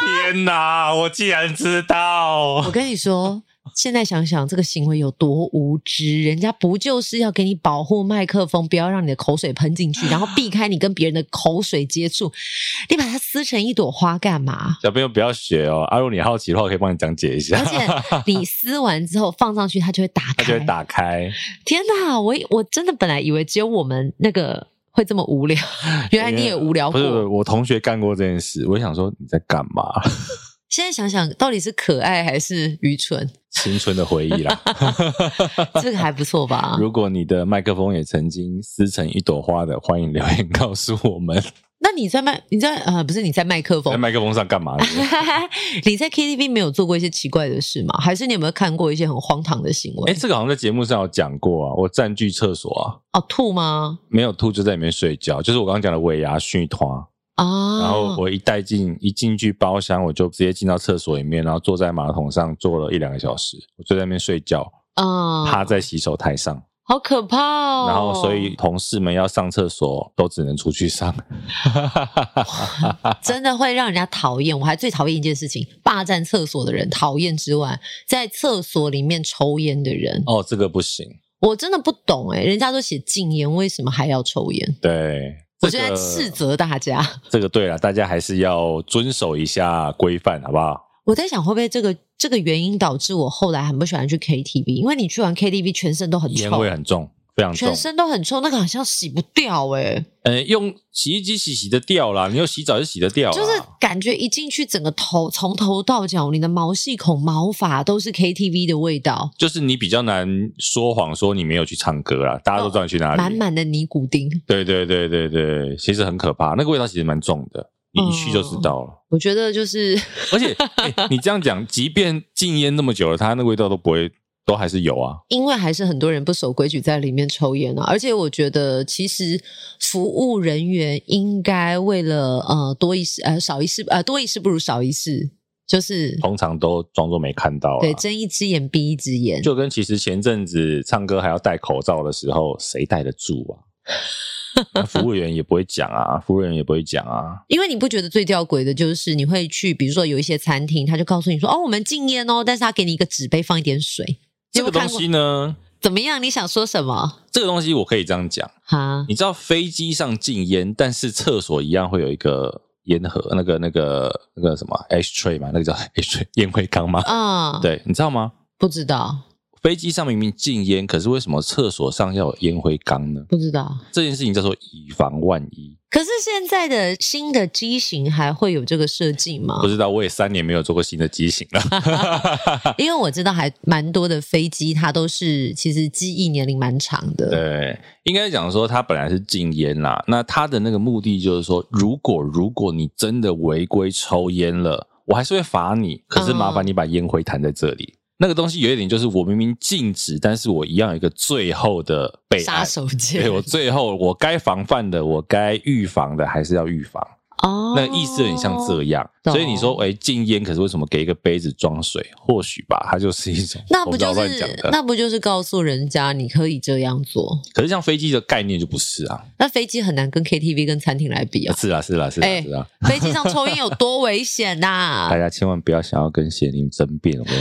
天哪！我竟然知道！我跟你说，现在想想这个行为有多无知，人家不就是要给你保护麦克风，不要让你的口水喷进去，(gasps) 然后避开你跟别人的口水接触，你把它撕成一朵花干嘛？小朋友不要学哦！阿、啊、如你好奇的话，我可以帮你讲解一下。而且你撕完之后放上去，它就会打开，它就会打开。天哪！我我真的本来以为只有我们那个。会这么无聊？原来你也无聊过。不是，不是，我同学干过这件事，(laughs) 我想说你在干嘛？现在想想，到底是可爱还是愚蠢？青春的回忆啦，(laughs) 这个还不错吧？如果你的麦克风也曾经撕成一朵花的，欢迎留言告诉我们。那你在麦你在呃不是你在麦克风在麦克风上干嘛？(laughs) 你在 KTV 没有做过一些奇怪的事吗？还是你有没有看过一些很荒唐的行为？哎，这个好像在节目上有讲过啊。我占据厕所啊。哦，吐吗？没有吐，就在里面睡觉。就是我刚刚讲的尾牙续团啊。然后我一带进一进去包厢，我就直接进到厕所里面，然后坐在马桶上坐了一两个小时，我就在那边睡觉啊，趴在洗手台上。好可怕哦！然后，所以同事们要上厕所都只能出去上，(laughs) 真的会让人家讨厌。我还最讨厌一件事情：霸占厕所的人讨厌之外，在厕所里面抽烟的人。哦，这个不行，我真的不懂诶，人家都写禁烟，为什么还要抽烟？对，我就在斥责大家。这个对了，大家还是要遵守一下规范，好不好？我在想，会不会这个这个原因导致我后来很不喜欢去 KTV？因为你去完 KTV，全身都很臭，烟味很重。非常重，全身都很臭，那个好像洗不掉哎、欸。呃，用洗衣机洗洗得掉啦，你用洗澡就洗得掉啦。就是感觉一进去，整个头从头到脚，你的毛细孔、毛发都是 KTV 的味道。就是你比较难说谎，说你没有去唱歌啦，大家都知道你去哪里。满满的尼古丁。对对对对对，其实很可怕，那个味道其实蛮重的，你一去就知道了。嗯、我觉得就是，而且、欸、你这样讲，即便禁烟那么久了，它那个味道都不会。都还是有啊，因为还是很多人不守规矩在里面抽烟啊，而且我觉得其实服务人员应该为了呃多一事呃少一事呃多一事不如少一事，就是通常都装作没看到，对，睁一只眼闭一只眼，就跟其实前阵子唱歌还要戴口罩的时候，谁戴得住啊？(laughs) 服务员也不会讲啊，服务员也不会讲啊，因为你不觉得最吊诡的就是你会去，比如说有一些餐厅，他就告诉你说哦，我们禁烟哦，但是他给你一个纸杯放一点水。这个东西呢，怎么样？你想说什么？这个东西我可以这样讲哈，你知道飞机上禁烟，但是厕所一样会有一个烟盒，那个、那个、那个什么 ashtray 嘛，那个叫 ashtray 烟灰缸吗？啊、嗯，对，你知道吗？不知道。飞机上明明禁烟，可是为什么厕所上要有烟灰缸呢？不知道。这件事情叫做以防万一。可是现在的新的机型还会有这个设计吗？不知道，我也三年没有做过新的机型了。(laughs) 因为我知道还蛮多的飞机，它都是其实机翼年龄蛮长的。对，应该讲说它本来是禁烟啦，那它的那个目的就是说，如果如果你真的违规抽烟了，我还是会罚你，可是麻烦你把烟灰弹在这里。嗯那个东西有一点，就是我明明禁止，但是我一样有一个最后的备，杀手锏。对，我最后我该防范的，我该预防的，还是要预防。哦，那意思很像这样，所以你说，哎，禁烟，可是为什么给一个杯子装水？或许吧，它就是一种，(laughs) 那不就是那不就是告诉人家你可以这样做？可是像飞机的概念就不是啊，那飞机很难跟 KTV 跟餐厅来比啊。是啊，是啊，是啊，是啊。飞机上抽烟有多危险呐？(laughs) 大家千万不要想要跟贤玲争辩，我跟你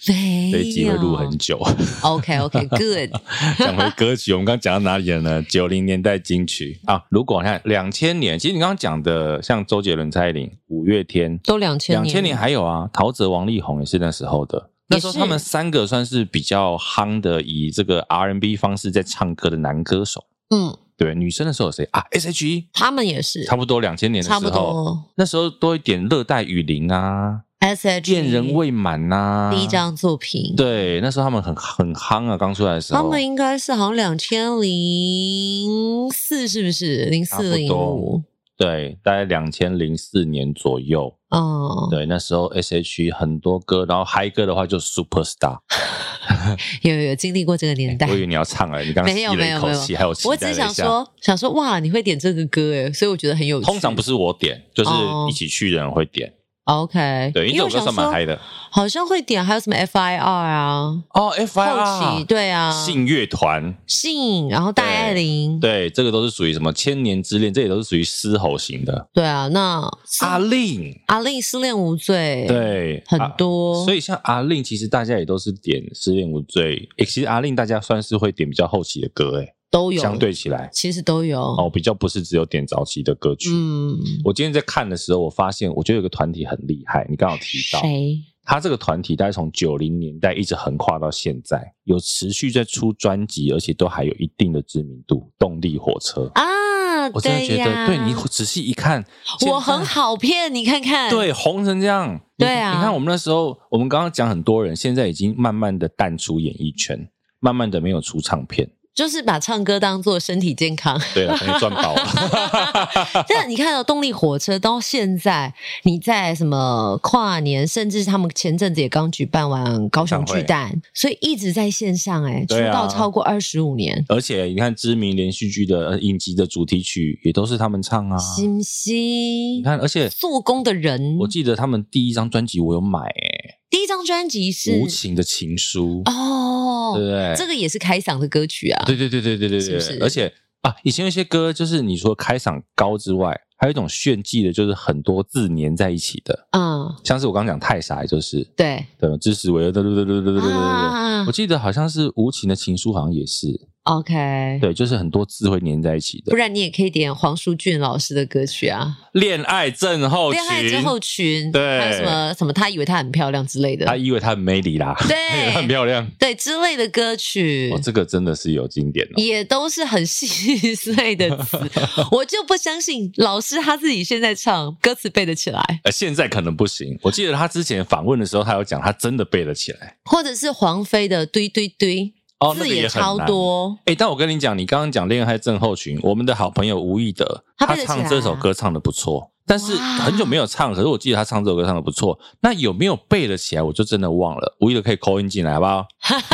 讲，飞机会录很久。OK，OK，Good。(laughs) 讲回歌曲，我们刚刚讲到哪里了呢？九零年代金曲啊，如果你看两千年，其实你刚刚讲。的像周杰伦、蔡依林、五月天都两千年，两千年还有啊，陶喆、王力宏也是那时候的。那时候他们三个算是比较夯的，以这个 R&B 方式在唱歌的男歌手。嗯，对，女生的时候有谁啊？S.H.E，他们也是差不多两千年的时候，差不多那时候多一点热带雨林啊。S.H.E 恋人未满呐，第一张作品，对，那时候他们很很夯啊，刚出来的时候，他们应该是好像两千零四，是不是零四零五？对，大概两千零四年左右。哦，对，那时候 S.H.E 很多歌，然后嗨歌的话就 Superstar。(laughs) 有有有经历过这个年代。(laughs) 我以为你要唱了，你刚刚吸了一口气，还有我只想说，想说哇，你会点这个歌哎，所以我觉得很有趣。通常不是我点，就是一起去的人会点。OK，对，因为这首歌算蛮嗨的，好像会点，还有什么 FIR 啊？哦，FIR，对啊，信乐团，信，然后戴爱玲，对，这个都是属于什么千年之恋，这也都是属于嘶吼型的。对啊，那阿令，阿令失恋无罪，对，很多。所以像阿令，其实大家也都是点失恋无罪。诶，其实阿令大家算是会点比较后期的歌，诶。都有，相对起来，其实都有哦，比较不是只有点早期的歌曲。嗯，我今天在看的时候，我发现我觉得有个团体很厉害，你刚好提到谁？他这个团体大概从九零年代一直横跨到现在，有持续在出专辑，而且都还有一定的知名度。动力火车啊，我真的觉得，对你仔细一看，我很好骗，你看看，对，红成这样，对啊，你看我们那时候，我们刚刚讲很多人，现在已经慢慢的淡出演艺圈，慢慢的没有出唱片。就是把唱歌当做身体健康，对啊，赚饱了。(laughs) 但你看到动力火车到现在，你在什么跨年，甚至他们前阵子也刚举办完高雄巨蛋，所以一直在线上哎、欸，出道超过二十五年。而且你看知名连续剧的影集的主题曲也都是他们唱啊，星星。你看，而且做工的人，我记得他们第一张专辑我有买哎、欸。第一张专辑是无情的情书哦，对不对？这个也是开嗓的歌曲啊。对对对对对对对，是不是？而且啊，以前有些歌就是你说开嗓高之外，还有一种炫技的，就是很多字粘在一起的。嗯，像是我刚刚讲太傻，就是对对，知识为了对对对对对对对对。我记得好像是无情的情书，好像也是 OK，对，就是很多字会粘在一起的。不然你也可以点黄淑俊老师的歌曲啊，《恋爱症候群》。恋爱症候群，对，还有什么什么？他以为她很漂亮之类的，他以为他很美丽啦，对，(laughs) 他很漂亮，对之类的歌曲。哦，这个真的是有经典的，也都是很细碎的词，(laughs) 我就不相信老师他自己现在唱歌词背得起来。呃，现在可能不行。我记得他之前访问的时候，他有讲他真的背得起来，或者是黄妃的堆堆堆。哦，字也超多。哎、欸，但我跟你讲，你刚刚讲恋爱症候群，我们的好朋友吴亦德，他唱这首歌唱得不错。但是很久没有唱，可是我记得他唱这首歌唱的不错。那有没有背得起来？我就真的忘了。吴亦德可以 call in 进来，好不好？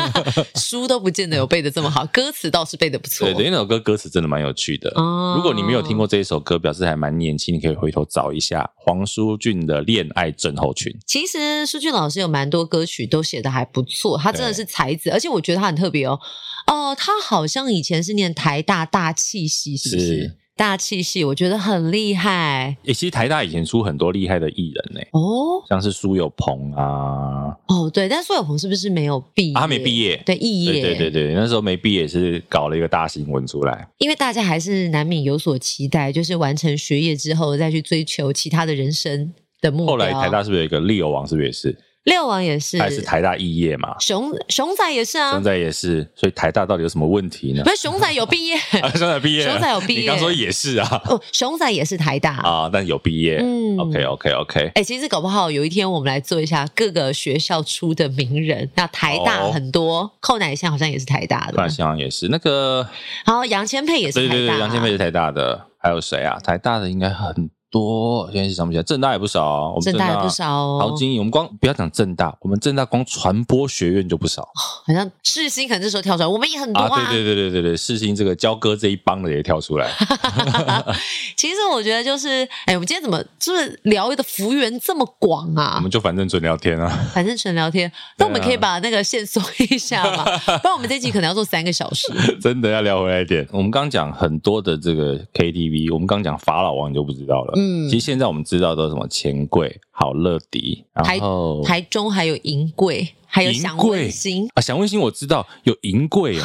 (laughs) 书都不见得有背的这么好，(laughs) 歌词倒是背得不错。对对，那首歌歌词真的蛮有趣的。哦，如果你没有听过这一首歌，表示还蛮年轻，你可以回头找一下黄舒骏的《恋爱症候群》。其实舒骏老师有蛮多歌曲都写得还不错，他真的是才子，而且我觉得他很特别哦。哦，他好像以前是念台大大气系，是不是？是大气系，我觉得很厉害。诶、欸，其实台大以前出很多厉害的艺人呢。哦，像是苏有朋啊。哦，对，但苏有朋是不是没有毕业？啊、他没毕业。对，肄业。对对对，那时候没毕业是搞了一个大新闻出来。因为大家还是难免有所期待，就是完成学业之后再去追求其他的人生的目标。后来台大是不是有一个利友王？是不是也是？六王也是，还是台大肄业嘛？熊熊仔也是啊，熊仔也是，所以台大到底有什么问题呢？不是熊仔有毕业，(laughs) 啊、熊仔毕业，熊仔有毕业。你刚说也是啊，哦，熊仔也是台大啊，但有毕业。嗯，OK OK OK。哎、欸，其实搞不好有一天我们来做一下各个学校出的名人。那台大很多，寇乃馨好像也是台大的，寇乃馨好像也是那个。好，杨千霈也是台大，对对对，杨千霈是台大的。还有谁啊？台大的应该很。多，现在是想不起来，正大也不少啊，我们政大也不少哦。陶晶莹，我们光不要讲正大，我们正大光传播学院就不少。好像世新可能这时候跳出来，我们也很多啊。啊对对对对对对，世新这个交割这一帮的也跳出来。(laughs) 其实我觉得就是，哎，我们今天怎么就是聊的幅员这么广啊？我们就反正纯聊天啊，反正纯聊天。那我们可以把那个线索一下嘛，(laughs) 不然我们这集可能要做三个小时。真的要聊回来一点。我们刚讲很多的这个 KTV，我们刚讲法老王你就不知道了。嗯，其实现在我们知道都是什么钱柜、好乐迪，然后台，台中还有银柜，还有享温馨啊，享温馨我知道有银柜哦，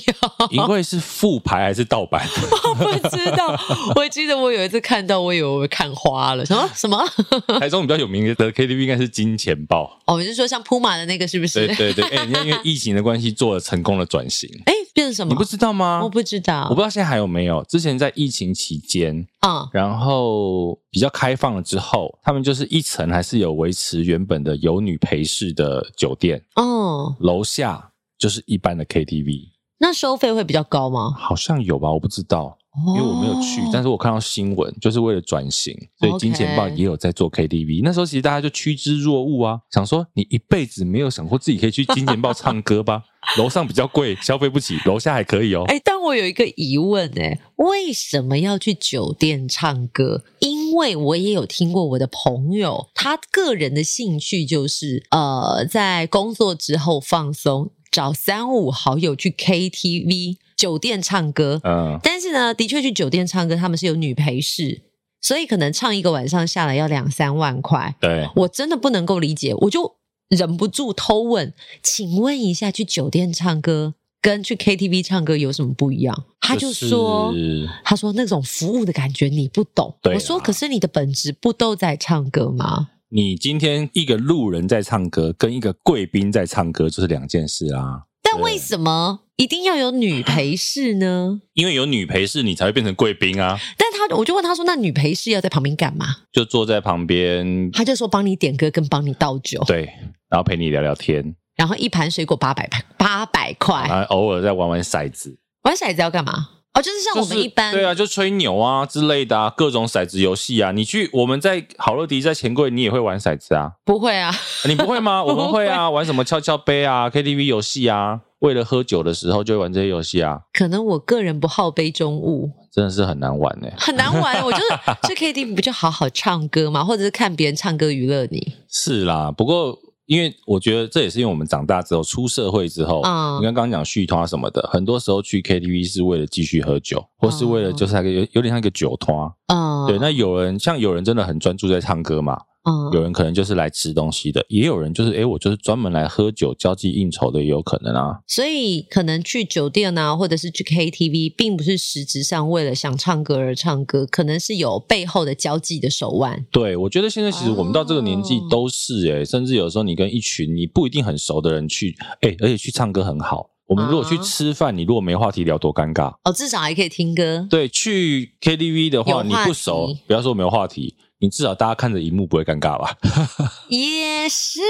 (laughs) 银柜是副牌还是盗版？(laughs) 我不知道，我记得我有一次看到，我以为我看花了，什么什么？(laughs) 台中比较有名的 KTV 应该是金钱豹哦，你是说像铺马的那个是不是？对对对，哎、欸，因为疫情的关系做了成功的转型，哎、欸。变成什么？你不知道吗？我不知道，我不知道现在还有没有。之前在疫情期间，嗯，然后比较开放了之后，他们就是一层还是有维持原本的有女陪侍的酒店，哦，楼下就是一般的 KTV。那收费会比较高吗？好像有吧，我不知道。因为我没有去，但是我看到新闻，就是为了转型，所以金钱豹也有在做 KTV。那时候其实大家就趋之若鹜啊，想说你一辈子没有想过自己可以去金钱豹唱歌吧？(laughs) 楼上比较贵，消费不起，楼下还可以哦。哎，但我有一个疑问哎，为什么要去酒店唱歌？因为我也有听过我的朋友，他个人的兴趣就是呃，在工作之后放松，找三五好友去 KTV。酒店唱歌，嗯，但是呢，的确去酒店唱歌，他们是有女陪侍，所以可能唱一个晚上下来要两三万块。对，我真的不能够理解，我就忍不住偷问，请问一下，去酒店唱歌跟去 KTV 唱歌有什么不一样？他就说，就是、他说那种服务的感觉你不懂。我说，可是你的本质不都在唱歌吗？你今天一个路人在唱歌，跟一个贵宾在唱歌，就是两件事啊。但为什么一定要有女陪侍呢？因为有女陪侍，你才会变成贵宾啊。但他，我就问他说：“那女陪侍要在旁边干嘛？”就坐在旁边，他就说帮你点歌跟帮你倒酒，对，然后陪你聊聊天，然后一盘水果八百，八百块，然后偶尔再玩玩骰子。玩骰子要干嘛？哦，就是像我们一般，就是、对啊，就吹牛啊之类的啊，各种骰子游戏啊。你去我们在好乐迪在钱柜，你也会玩骰子啊？不会啊，你不会吗？(laughs) 我们会啊，玩什么跷跷杯啊，KTV 游戏啊。为了喝酒的时候就会玩这些游戏啊。可能我个人不好杯中物，真的是很难玩呢、欸。很难玩，我就是 (laughs) 去 KTV 不就好好唱歌吗？或者是看别人唱歌娱乐你？是啦，不过。因为我觉得这也是因为我们长大之后出社会之后，嗯、你看刚刚讲续团什么的，很多时候去 KTV 是为了继续喝酒，或是为了就是那个有有点像一个酒托。嗯，对。那有人像有人真的很专注在唱歌嘛，嗯，有人可能就是来吃东西的，也有人就是哎，我就是专门来喝酒、交际应酬的，也有可能啊。所以可能去酒店啊，或者是去 KTV，并不是实质上为了想唱歌而唱歌，可能是有背后的交际的手腕。对，我觉得现在其实我们到这个年纪都是哎、哦，甚至有时候你跟一群你不一定很熟的人去，哎，而且去唱歌很好。我们如果去吃饭，你如果没话题聊，多尴尬哦。至少还可以听歌。对，去 KTV 的话，你不熟，不要说没有话题。你至少大家看着荧幕不会尴尬吧？(laughs) 也是，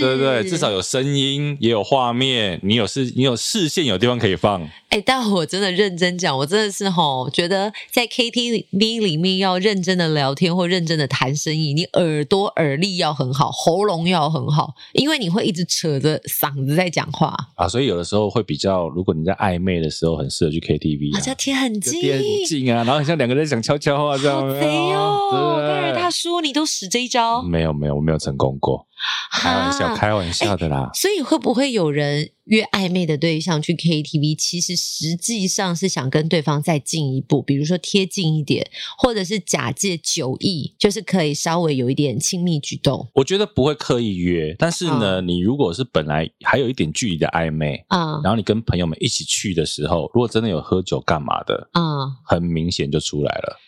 对对对，至少有声音，也有画面，你有视，你有视线，有地方可以放。哎、欸，但我真的认真讲，我真的是吼，觉得在 KTV 里面要认真的聊天或认真的谈生意，你耳朵耳力要很好，喉咙要很好，因为你会一直扯着嗓子在讲话啊。所以有的时候会比较，如果你在暧昧的时候，很适合去 KTV，好像贴很近，贴很近啊，然后很像两个人在讲悄悄话这样。好贼哦！大叔，你都使这一招？没有没有，我没有成功过。开玩笑，开玩笑的啦。所以会不会有人约暧昧的对象去 KTV，其实实际上是想跟对方再进一步，比如说贴近一点，或者是假借酒意，就是可以稍微有一点亲密举动。我觉得不会刻意约，但是呢，嗯、你如果是本来还有一点距离的暧昧，啊，然后你跟朋友们一起去的时候，如果真的有喝酒干嘛的，啊，很明显就出来了。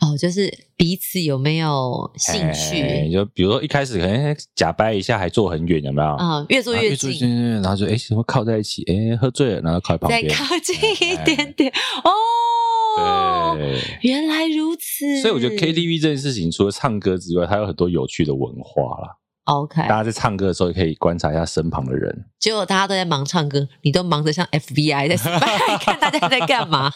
哦，就是彼此有没有兴趣？就比如说一开始可能假掰一下，还坐很远，有没有？啊、嗯，越坐越近，越然后就哎，什么靠在一起？哎，喝醉了，然后靠在旁边，再靠近一点点。哦，对，原来如此。所以我觉得 KTV 这件事情，除了唱歌之外，它有很多有趣的文化啦。OK，大家在唱歌的时候也可以观察一下身旁的人。结果大家都在忙唱歌，你都忙得像 FBI 在 (laughs) 看大家在干嘛。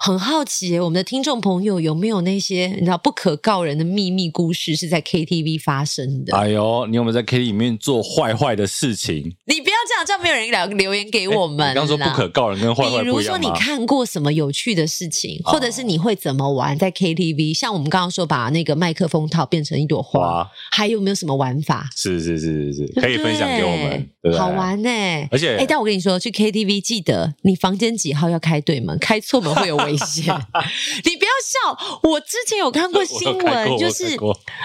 很好奇，我们的听众朋友有没有那些你知道不可告人的秘密故事是在 KTV 发生的？哎呦，你有没有在 KTV 里面做坏坏的事情？你不要这样，这样没有人来留言给我们。你刚说不可告人跟坏？比如说你看过什么有趣的事情，或者是你会怎么玩在 KTV？像我们刚刚说把那个麦克风套变成一朵花，还有没有什么玩法？是是是是是，可以分享给我们，对对对，好玩呢、欸。而且，哎，但我跟你说，去 KTV 记得你房间几号要开对门，开错门会有危险。(laughs) 你不要笑，我之前有看过新闻，就是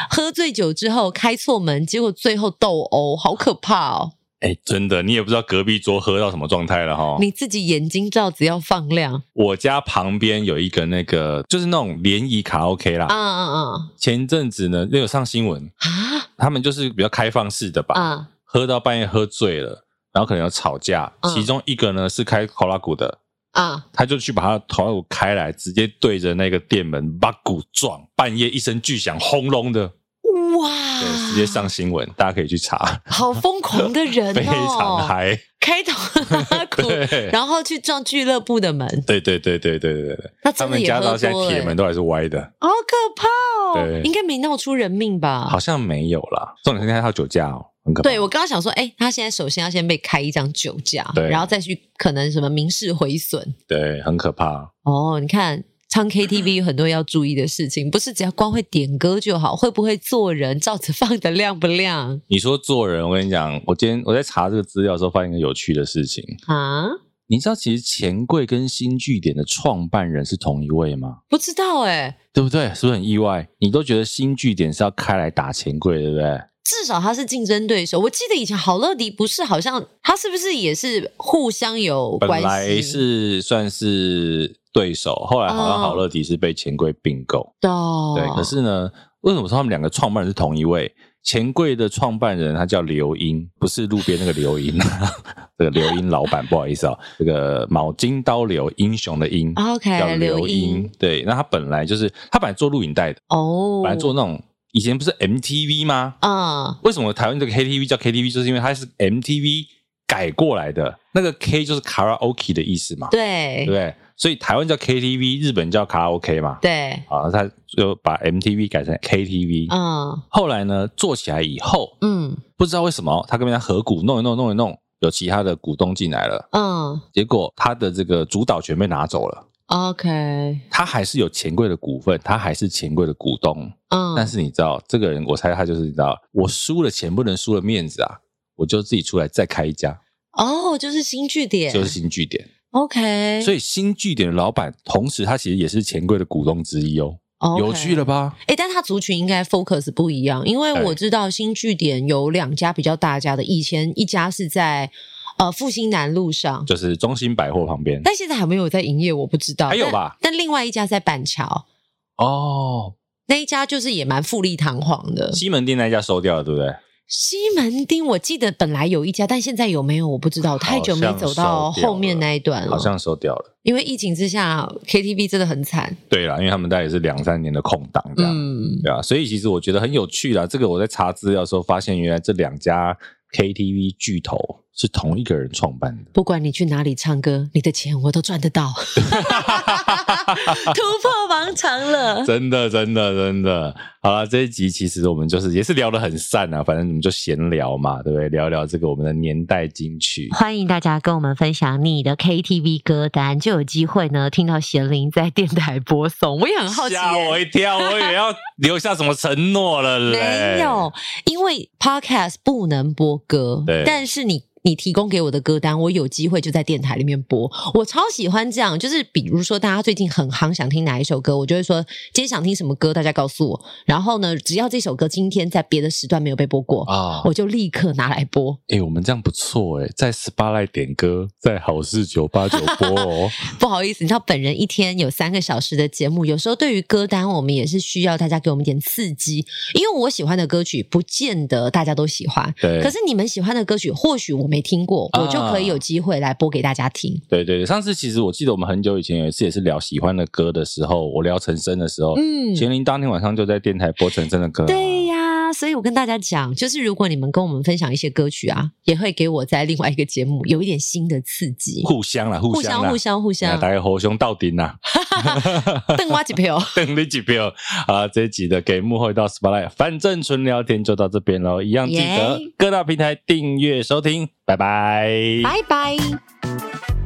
喝醉酒之后开错门，结果最后斗殴，好可怕哦！哎，真的，你也不知道隔壁桌喝到什么状态了哈。你自己眼睛罩子要放亮。我家旁边有一个那个，就是那种联谊卡拉 OK 啦。嗯嗯嗯。前一阵子呢，那有上新闻啊，他们就是比较开放式的吧。嗯。喝到半夜喝醉了，然后可能有吵架，其中一个呢是开卡拉鼓的。啊！他就去把他头脑开来，直接对着那个店门把鼓撞，半夜一声巨响，轰隆的，哇！直接上新闻，大家可以去查。好疯狂的人哦，(laughs) 非常嗨，开坦克，(laughs) 然后去撞俱乐部的门。对对对对对对对。那他们家到现在铁门都还是歪的，好可怕哦！应该没闹出人命吧？好像没有啦。重点是他还酒驾哦，很可怕。对我刚刚想说，哎，他现在首先要先被开一张酒驾，然后再去可能什么民事毁损，对，很可怕。哦，你看。唱 KTV 有很多要注意的事情，不是只要光会点歌就好，会不会做人，罩子放的亮不亮？你说做人，我跟你讲，我今天我在查这个资料的时候，发现一个有趣的事情啊，你知道其实钱柜跟新据点的创办人是同一位吗？不知道哎、欸，对不对？是不是很意外？你都觉得新据点是要开来打钱柜，对不对？至少他是竞争对手。我记得以前好乐迪不是好像他是不是也是互相有关系？本来是算是对手，后来好像好乐迪是被钱柜并购。哦，对。可是呢，为什么说他们两个创办人是同一位？钱柜的创办人他叫刘英，不是路边那个刘英，(laughs) 这个刘英老板，不好意思啊、哦，这个卯金刀刘英雄的英，OK，叫刘英。对，那他本来就是他本来做录影带的哦，本来做那种。以前不是 MTV 吗？啊、uh,，为什么台湾这个 KTV 叫 KTV？就是因为它是 MTV 改过来的，那个 K 就是 karaoke 的意思嘛。对，对不对？所以台湾叫 KTV，日本叫卡拉 OK 嘛。对，啊，他就把 MTV 改成 KTV。嗯、uh,，后来呢，做起来以后，嗯，不知道为什么他跟人家合股弄一弄弄一弄，有其他的股东进来了，嗯、uh,，结果他的这个主导权被拿走了。OK，他还是有钱柜的股份，他还是钱柜的股东。嗯，但是你知道，这个人，我猜他就是你知道，我输了钱不能输了面子啊，我就自己出来再开一家。哦，就是新据点，就是新据点。OK，所以新据点的老板，同时他其实也是钱柜的股东之一哦。Okay. 有趣了吧？哎，但他它族群应该 focus 不一样，因为我知道新据点有两家比较大家的，以前一家是在呃复兴南路上，就是中心百货旁边，但现在还没有在营业，我不知道。还有吧？但，但另外一家在板桥哦，那一家就是也蛮富丽堂皇的。西门町那一家收掉了，对不对？西门町，我记得本来有一家，但现在有没有我不知道。太久没走到后面那一段了，好像收掉了。因为疫情之下，KTV 真的很惨。对啦，因为他们大概也是两三年的空档这样，嗯、对啊，所以其实我觉得很有趣啦。这个我在查资料的时候发现，原来这两家 KTV 巨头是同一个人创办的。不管你去哪里唱歌，你的钱我都赚得到。(laughs) 突破盲肠了，真的，真的，真的。好了，这一集其实我们就是也是聊得很散啊，反正你们就闲聊嘛，对不对？聊聊这个我们的年代金曲。欢迎大家跟我们分享你的 KTV 歌单，就有机会呢听到贤玲在电台播送。我也很好奇，吓我一跳，我以为要留下什么承诺了嘞。没有，因为 Podcast 不能播歌，对但是你。你提供给我的歌单，我有机会就在电台里面播。我超喜欢这样，就是比如说大家最近很夯，想听哪一首歌，我就会说今天想听什么歌，大家告诉我。然后呢，只要这首歌今天在别的时段没有被播过啊，我就立刻拿来播。哎、欸，我们这样不错哎、欸，在 Spotlight 点歌，在好事九八九播哦。(laughs) 不好意思，你知道本人一天有三个小时的节目，有时候对于歌单，我们也是需要大家给我们一点刺激，因为我喜欢的歌曲不见得大家都喜欢。对，可是你们喜欢的歌曲，或许我没听过，我就可以有机会来播给大家听。对对对，上次其实我记得我们很久以前有一次也是聊喜欢的歌的时候，我聊陈升的时候，嗯，贤玲当天晚上就在电台播陈升的歌。对呀，所以我跟大家讲，就是如果你们跟我们分享一些歌曲啊，也会给我在另外一个节目有一点新的刺激。互相啦，互相，互相，互相，大家互相到顶啦，(laughs) 瞪我几票，(laughs) 瞪你几票。好了，这一集的给幕后一道 spotlight，反正纯聊天就到这边喽。一样记得各大平台订阅收听，拜拜，拜拜。